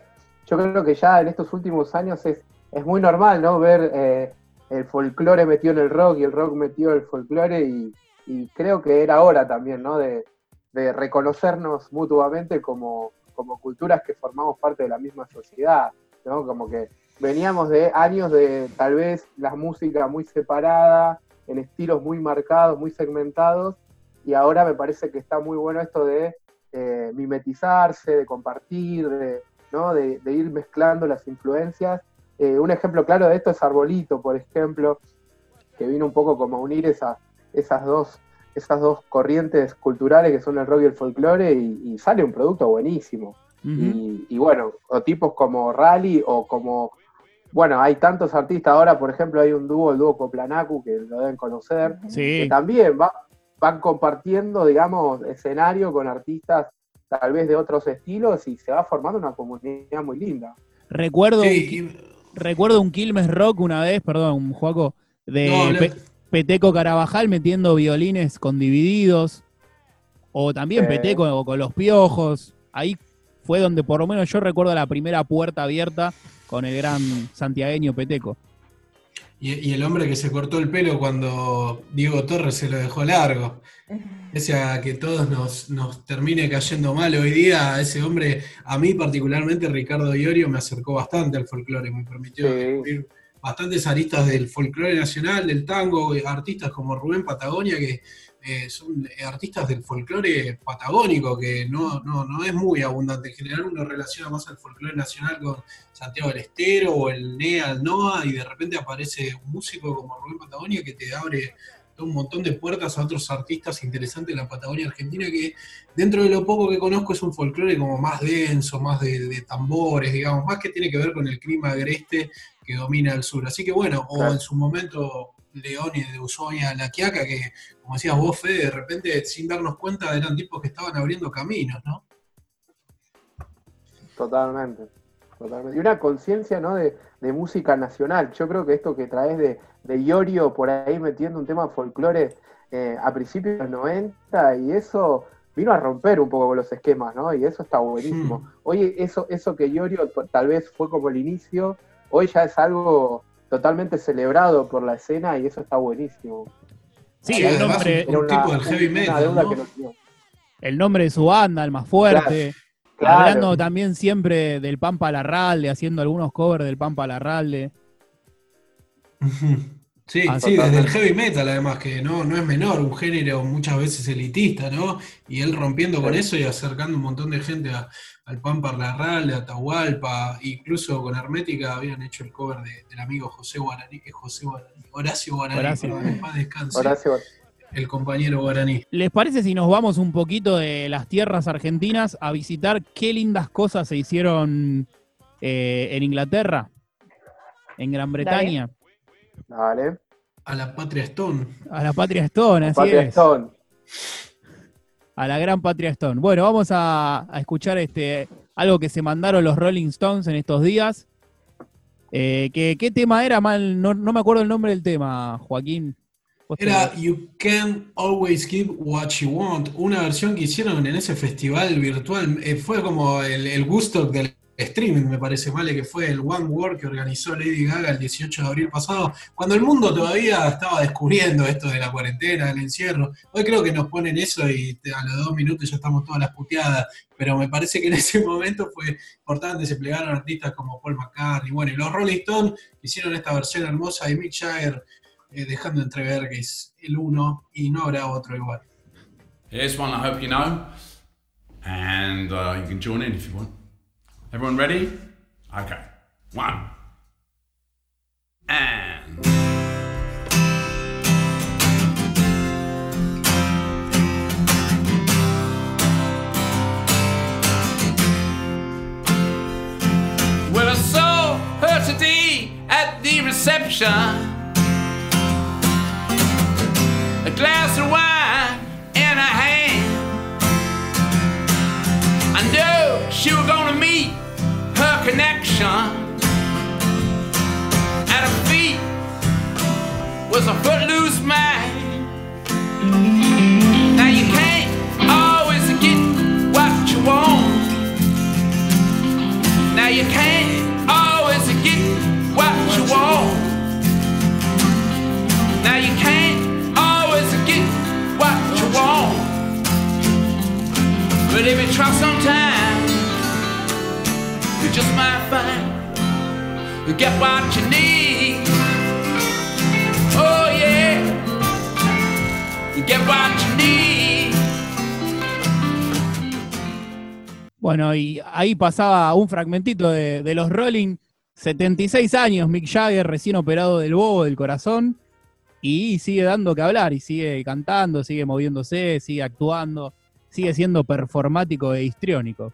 Speaker 5: Yo creo que ya en estos últimos años es, es muy normal, ¿no? Ver eh, el folclore metido en el rock y el rock metido en el folclore y, y creo que era hora también, ¿no? De, de reconocernos mutuamente como, como culturas que formamos parte de la misma sociedad, ¿no? Como que veníamos de años de tal vez la música muy separada, en estilos muy marcados, muy segmentados, y ahora me parece que está muy bueno esto de eh, mimetizarse, de compartir, de, ¿no? de, de ir mezclando las influencias. Eh, un ejemplo claro de esto es Arbolito, por ejemplo, que vino un poco como a unir esa- esas, dos, esas dos corrientes culturales que son el rock y el folclore, y, y sale un producto buenísimo. Y, y bueno, o tipos como Rally o como, bueno, hay tantos artistas ahora, por ejemplo, hay un dúo, el dúo Coplanacu, que lo deben conocer,
Speaker 1: Sí.
Speaker 5: que también va- van compartiendo, digamos, escenario con artistas tal vez de otros estilos y se va formando una comunidad muy linda.
Speaker 1: Recuerdo,
Speaker 4: Sí,
Speaker 1: un, recuerdo un Quilmes Rock una vez, perdón, Juaco, de
Speaker 4: No, habla-
Speaker 1: Pe- Peteco Carabajal metiendo violines con divididos, o también. Peteco con los piojos. Ahí fue donde por lo menos yo recuerdo la primera puerta abierta con el gran santiagueño Peteco.
Speaker 4: Y, y el hombre que se cortó el pelo cuando Diego Torres se lo dejó largo. Pese a que todos nos, nos termine cayendo mal hoy día, ese hombre, a mí particularmente Ricardo Iorio, me acercó bastante al folclore, me permitió
Speaker 5: Sí.
Speaker 4: descubrir bastantes aristas del folclore nacional, del tango, artistas como Rubén Patagonia, que eh, son artistas del folclore patagónico, que no, no, es muy abundante. En general uno relaciona más al folclore nacional con Santiago del Estero o el NEA, el NOA, y de repente aparece un músico como Rubén Patagonia que te abre un montón de puertas a otros artistas interesantes de la Patagonia Argentina que dentro de lo poco que conozco es un folclore como más denso, más de, tambores, digamos, más que tiene que ver con el clima agreste que domina el sur. Así que bueno, o en su momento León y de Ushuaia La Quiaca, que como decías vos, Fede, de repente sin darnos cuenta eran tipos que estaban abriendo caminos, ¿no?
Speaker 5: Totalmente. Totalmente. Y una conciencia ¿no? de, música nacional. Yo creo que esto que traes de, de Iorio por ahí metiendo un tema folclore eh, a principios de los 90 y eso vino a romper un poco con los esquemas, ¿no? Y eso está buenísimo. Hmm. Hoy eso, eso que Iorio tal vez fue como el inicio, hoy ya es algo totalmente celebrado por la escena y eso está buenísimo.
Speaker 1: Sí, el nombre,
Speaker 4: un, tipo del heavy metal,
Speaker 1: El nombre de su banda, el más fuerte. Hablando también siempre del Pampa Larralde, haciendo algunos covers del Pampa Larralde.
Speaker 4: Sí, sí, desde el heavy metal además, que no, no es menor, un género muchas veces elitista, ¿no? Y él rompiendo con eso y acercando un montón de gente al Pampa Larralde, a Atahualpa, incluso con Hermética habían hecho el cover del amigo José Guaraní, José Guaraní, Horacio Guaraní, Horacio. Horacio el compañero guaraní.
Speaker 1: ¿Les parece si nos vamos un poquito de las tierras argentinas a visitar qué lindas cosas se hicieron eh, en Inglaterra, en Gran Bretaña?
Speaker 5: Dale.
Speaker 4: A la Patria Stone.
Speaker 1: A la Patria Stone, así Patria Stone. A la gran Patria Stone. Bueno, vamos a, escuchar este algo que se mandaron los Rolling Stones en estos días. Eh, ¿qué, tema era? Mal, no, no me acuerdo el nombre del tema, Joaquín.
Speaker 4: Era You Can Always Give What You Want, una versión que hicieron en ese festival virtual. Eh, fue como el, el gusto del streaming, me parece, ¿vale? Que fue el One World que organizó Lady Gaga el 18 de abril pasado, cuando el mundo todavía estaba descubriendo esto de la cuarentena, del encierro. Hoy creo que nos ponen eso y a los dos minutos ya estamos todas las puteadas, pero me parece que en ese momento fue importante, se plegaron artistas como Paul McCartney, bueno, y los Rolling Stones hicieron esta versión hermosa y Mick Jagger eh, dejando entrever que es el uno y no habrá otro igual.
Speaker 13: Here's one I hope you know, and uh, you can join in if you want. Everyone ready? Okay. One. And. Well, I saw her today at the reception. A glass of wine connection. At her feet was a footloose man. Now you can't always get what you want. Now you can't always get what you want. Now you can't always get what you want. But if you try sometime, you just might find you get what you need. Oh yeah, you get what you need.
Speaker 1: Bueno, y ahí pasaba un fragmentito de, de los Rolling. 76 años, Mick Jagger, recién operado del bobo del corazón, y sigue dando que hablar, y sigue cantando, sigue moviéndose, sigue actuando sigue siendo performático e histriónico.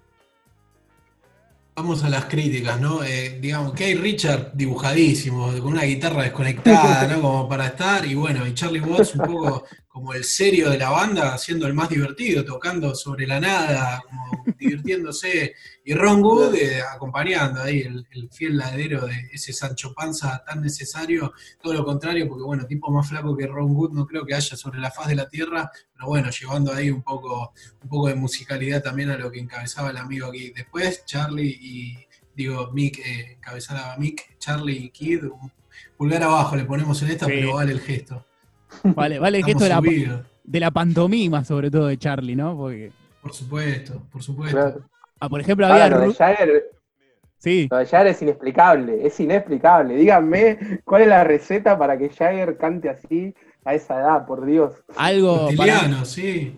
Speaker 4: Vamos a las críticas, ¿no? Eh, digamos, que hay Richard dibujadísimo, con una guitarra desconectada, ¿no? Como para estar, y bueno, y Charlie Watts un poco como el serio de la banda, siendo el más divertido, tocando sobre la nada, como divirtiéndose, y Ron Wood eh, acompañando ahí el, fiel ladero de ese Sancho Panza tan necesario, todo lo contrario, porque bueno, tipo más flaco que Ron Wood no creo que haya sobre la faz de la tierra, pero bueno, llevando ahí un poco, un poco de musicalidad también a lo que encabezaba el amigo aquí. Después, Charlie y, digo, Mick, eh, encabezaba a Mick, Charlie y Kid, pulgar abajo le ponemos en esta, pero vale el gesto.
Speaker 1: Vale, vale que esto de la, de la, pantomima, sobre todo de Charlie, ¿no? Porque...
Speaker 4: Por supuesto, por supuesto.
Speaker 1: Ah, por ejemplo, había. Sí.
Speaker 5: Lo de Jagger es inexplicable, es inexplicable. Díganme cuál es la receta para que Jagger cante así a esa edad, por Dios.
Speaker 1: Algo para-
Speaker 4: Reptiliano, sí.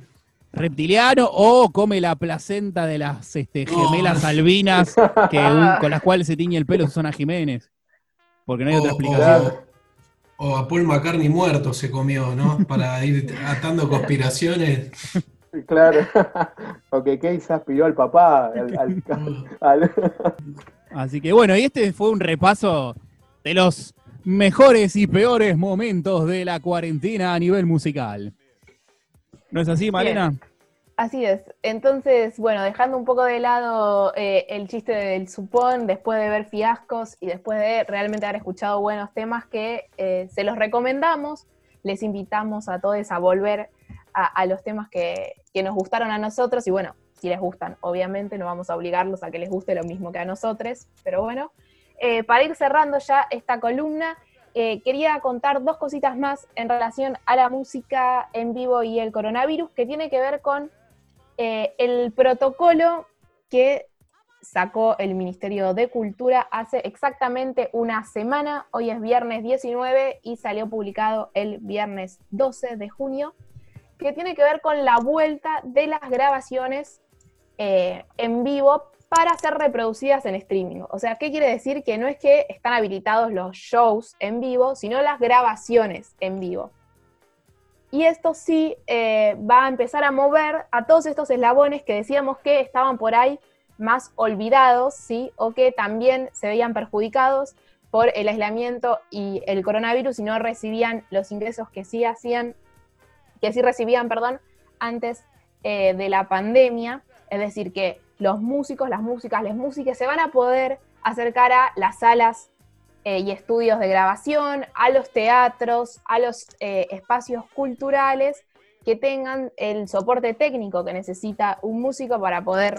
Speaker 1: reptiliano o come la placenta de las este,
Speaker 4: No.
Speaker 1: gemelas albinas que con las cuales se tiñe el pelo Susana Jiménez. Porque no hay otra
Speaker 4: O-
Speaker 1: explicación.
Speaker 4: O a Paul McCartney muerto se comió, ¿no? Para ir atando conspiraciones.
Speaker 5: Claro. o que Case aspiró al papá. al- al- al-
Speaker 1: Así que bueno, y este fue un repaso de los mejores y peores momentos de la cuarentena a nivel musical. ¿No es así, Malena?
Speaker 2: Así es. Entonces, bueno, dejando un poco de lado eh, el chiste del supón, después de ver fiascos y después de realmente haber escuchado buenos temas que eh, se los recomendamos, les invitamos a todos a volver a, los temas que, que nos gustaron a nosotros y bueno, si les gustan, obviamente no vamos a obligarlos a que les guste lo mismo que a nosotros, pero bueno, eh, para ir cerrando ya esta columna, quería contar dos cositas más en relación a la música en vivo y el coronavirus, que tiene que ver con eh, el protocolo que sacó el Ministerio de Cultura hace exactamente una semana. Hoy es viernes 19 y salió publicado el viernes 12 de junio, que tiene que ver con la vuelta de las grabaciones eh, en vivo para ser reproducidas en streaming. O sea, ¿qué quiere decir? Que no es que están habilitados los shows en vivo, sino las grabaciones en vivo. Y esto sí eh, va a empezar a mover a todos estos eslabones que decíamos que estaban por ahí más olvidados, ¿sí? O que también se veían perjudicados por el aislamiento y el coronavirus y no recibían los ingresos que sí hacían, que sí recibían, perdón, antes eh, de la pandemia. Es decir, que los músicos, las músicas, las músicas se van a poder acercar a las salas eh, y estudios de grabación, a los teatros, a los eh, espacios culturales que tengan el soporte técnico que necesita un músico para poder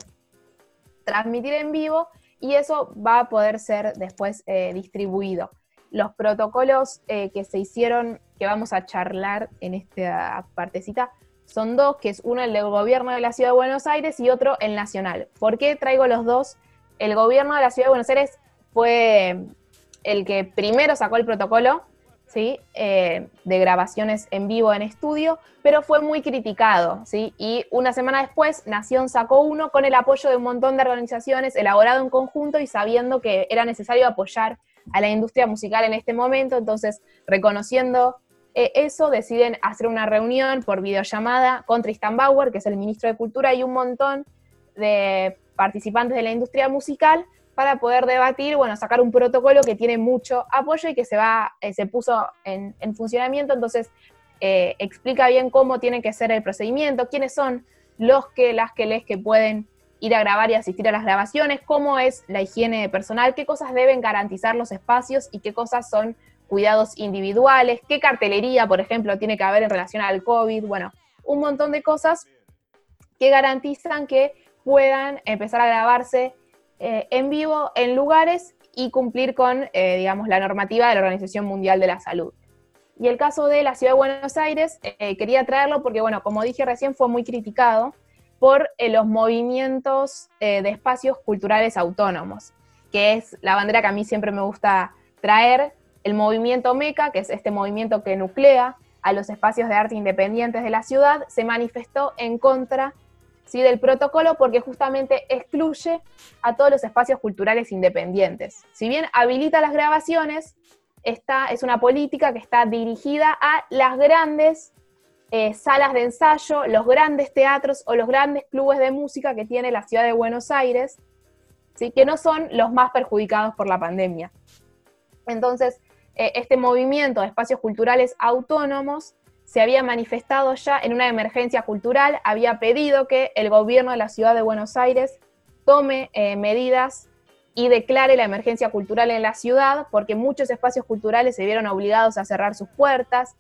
Speaker 2: transmitir en vivo y eso va a poder ser después eh, distribuido. Los protocolos que se hicieron, que vamos a charlar en esta partecita, son dos, que es uno el del gobierno de la Ciudad de Buenos Aires y otro el nacional. ¿Por qué traigo los dos? El gobierno de la Ciudad de Buenos Aires fue el que primero sacó el protocolo ¿sí? Eh, de grabaciones en vivo en estudio, pero fue muy criticado. ¿sí? Y una semana después, Nación sacó uno con el apoyo de un montón de organizaciones, elaborado en conjunto y sabiendo que era necesario apoyar a la industria musical en este momento. Entonces, reconociendo eh, eso, deciden hacer una reunión por videollamada con Tristan Bauer, que es el ministro de Cultura, y un montón de participantes de la industria musical para poder debatir, bueno, sacar un protocolo que tiene mucho apoyo y que se va, eh, se puso en, en funcionamiento, entonces eh, explica bien cómo tiene que ser el procedimiento, quiénes son los que, las que les que pueden ir a grabar y asistir a las grabaciones, cómo es la higiene personal, qué cosas deben garantizar los espacios y qué cosas son cuidados individuales, qué cartelería, por ejemplo, tiene que haber en relación al COVID, bueno, un montón de cosas que garantizan que puedan empezar a grabarse eh, en vivo en lugares y cumplir con, eh, digamos, la normativa de la Organización Mundial de la Salud. Y el caso de la Ciudad de Buenos Aires, eh, quería traerlo porque, bueno, como dije recién, fue muy criticado por los movimientos de espacios culturales autónomos, que es la bandera que a mí siempre me gusta traer, el movimiento MECA, que es este movimiento que nuclea a los espacios de arte independientes de la ciudad, se manifestó en contra ¿sí? del protocolo porque justamente excluye a todos los espacios culturales independientes. Si bien habilita las grabaciones, esta es una política que está dirigida a las grandes eh, salas de ensayo, los grandes teatros o los grandes clubes de música que tiene la ciudad de Buenos Aires, ¿sí? que no son los más perjudicados por la pandemia. Entonces, eh, este movimiento de espacios culturales autónomos se había manifestado ya en una emergencia cultural, había pedido que el gobierno de la ciudad de Buenos Aires tome eh, medidas y declare la emergencia cultural en la ciudad, porque muchos espacios culturales se vieron obligados a cerrar sus puertas,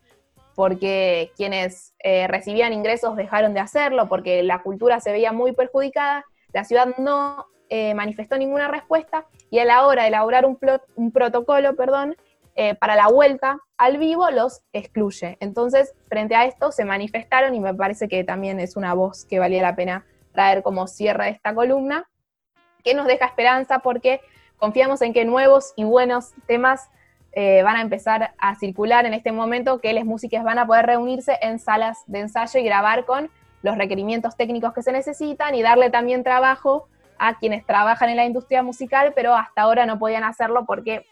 Speaker 2: porque quienes eh, recibían ingresos dejaron de hacerlo, porque la cultura se veía muy perjudicada, la ciudad no eh, manifestó ninguna respuesta y a la hora de elaborar un, un protocolo, perdón, eh, para la vuelta al vivo los excluye. Entonces, frente a esto se manifestaron y me parece que también es una voz que valía la pena traer como cierre de esta columna, que nos deja esperanza porque confiamos en que nuevos y buenos temas eh, van a empezar a circular en este momento, que las músicas van a poder reunirse en salas de ensayo y grabar con los requerimientos técnicos que se necesitan y darle también trabajo a quienes trabajan en la industria musical, pero hasta ahora no podían hacerlo porque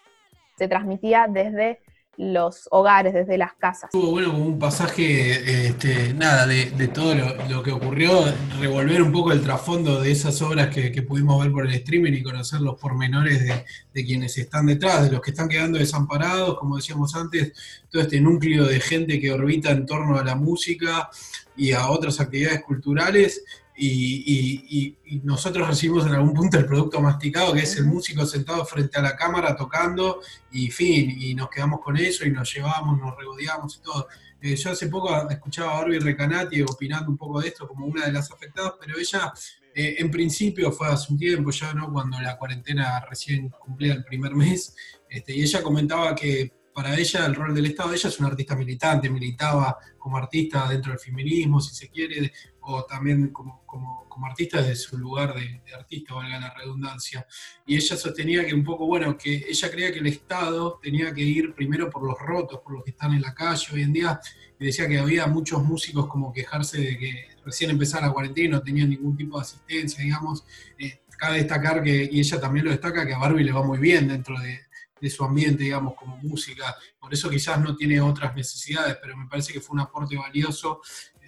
Speaker 2: se transmitía desde los hogares, desde las casas.
Speaker 4: Estuvo bueno como un pasaje, este, nada, de, todo lo, que ocurrió, revolver un poco el trasfondo de esas obras que, pudimos ver por el streaming y conocer los pormenores de, de, quienes están detrás, de los que están quedando desamparados, como decíamos antes, todo este núcleo de gente que orbita en torno a la música y a otras actividades culturales y, nosotros recibimos en algún punto el producto masticado, que es el músico sentado frente a la cámara tocando, y fin, y nos quedamos con eso y nos llevamos, nos regodeamos y todo. Eh, yo hace poco escuchaba a Barbie Recanati opinando un poco de esto como una de las afectadas, pero ella eh, en principio fue hace un tiempo ya, ¿no? Cuando la cuarentena recién cumplía el primer mes, este, y ella comentaba que para ella el rol del Estado, ella es una artista militante, militaba como artista dentro del feminismo, si se quiere, o también como, como, como artista desde su lugar de, artista, valga la redundancia. Y ella sostenía que un poco, bueno, que ella creía que el Estado tenía que ir primero por los rotos, por los que están en la calle hoy en día, y decía que había muchos músicos como quejarse de que recién empezara la cuarentena no tenían ningún tipo de asistencia, digamos. Eh, cabe destacar que, y ella también lo destaca, que a Barbie le va muy bien dentro de, de su ambiente, digamos, como música. Por eso quizás no tiene otras necesidades, pero me parece que fue un aporte valioso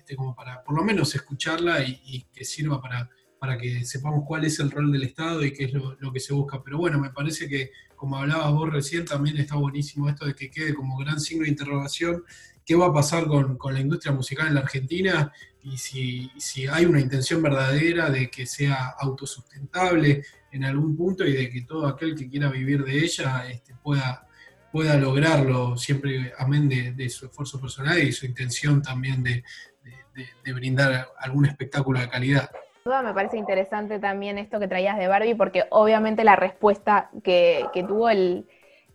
Speaker 4: este, como para por lo menos escucharla y, que sirva para, para que sepamos cuál es el rol del Estado y qué es lo, que se busca. Pero bueno, me parece que, como hablabas vos recién, también está buenísimo esto de que quede como gran signo de interrogación qué va a pasar con, la industria musical en la Argentina y si, si, hay una intención verdadera de que sea autosustentable en algún punto y de que todo aquel que quiera vivir de ella este, pueda, pueda lograrlo, siempre amén de, de, su esfuerzo personal y su intención también de, de, brindar algún espectáculo de calidad.
Speaker 2: Me parece interesante también esto que traías de Barbie, porque obviamente la respuesta que, tuvo el,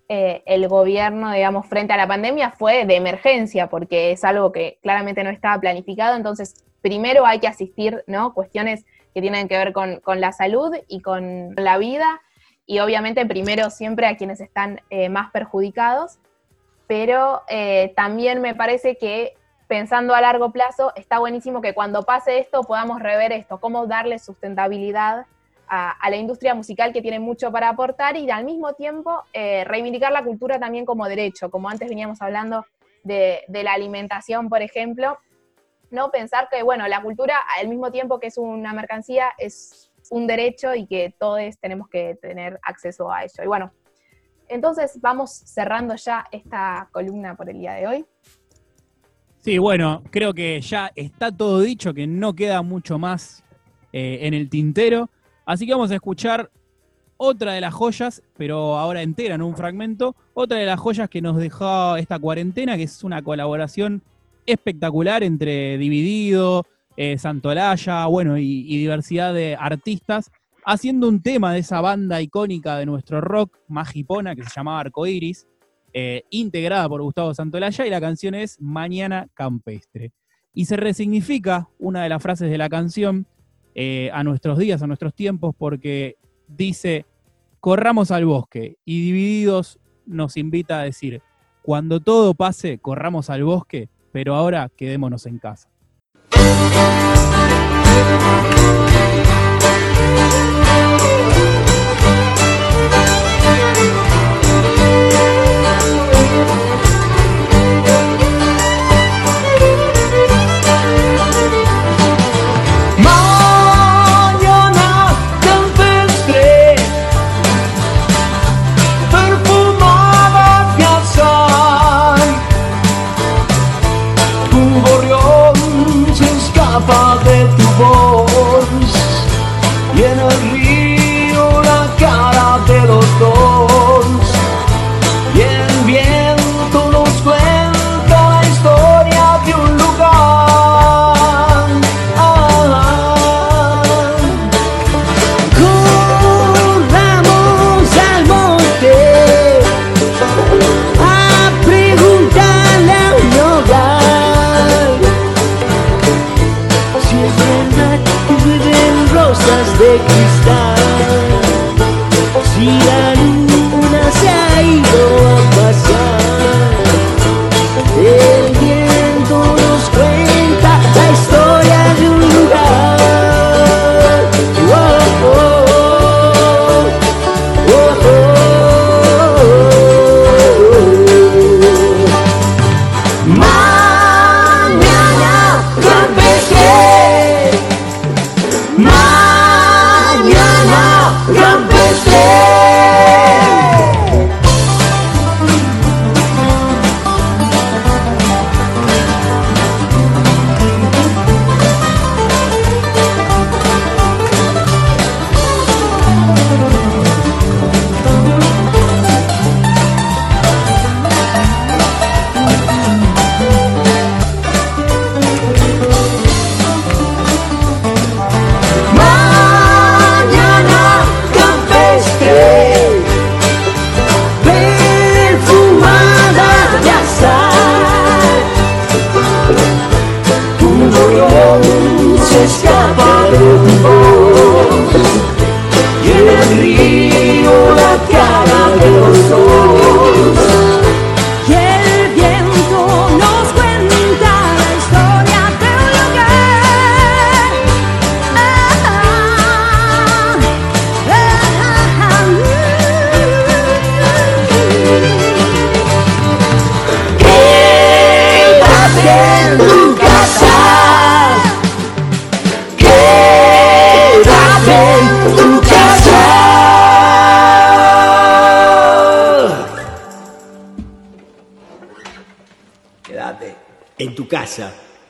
Speaker 2: eh, el gobierno, digamos, frente a la pandemia fue de emergencia, porque es algo que claramente no estaba planificado, entonces primero hay que asistir, ¿no? Cuestiones que tienen que ver con, la salud y con la vida, y obviamente primero siempre a quienes están eh, más perjudicados, pero eh, también me parece que pensando a largo plazo, está buenísimo que cuando pase esto podamos rever esto, cómo darle sustentabilidad a, la industria musical que tiene mucho para aportar y al mismo tiempo eh, reivindicar la cultura también como derecho, como antes veníamos hablando de, la alimentación, por ejemplo, no pensar que, bueno, la cultura al mismo tiempo que es una mercancía es un derecho y que todos tenemos que tener acceso a ello. Y bueno, entonces vamos cerrando ya esta columna por el día de hoy.
Speaker 1: Sí, bueno, creo que ya está todo dicho, que no queda mucho más eh, en el tintero. Así que vamos a escuchar otra de las joyas, pero ahora entera, en un fragmento, otra de las joyas que nos dejó esta cuarentena, que es una colaboración espectacular entre Dividido, eh, Santolaya, bueno, y, diversidad de artistas, haciendo un tema de esa banda icónica de nuestro rock, Magipona, que se llamaba Arcoiris, eh, integrada por Gustavo Santolaya, y la canción es Mañana Campestre. Y se resignifica una de las frases de la canción eh, a nuestros días, a nuestros tiempos, porque dice, corramos al bosque, y Divididos nos invita a decir, cuando todo pase, corramos al bosque, pero ahora quedémonos en
Speaker 14: casa.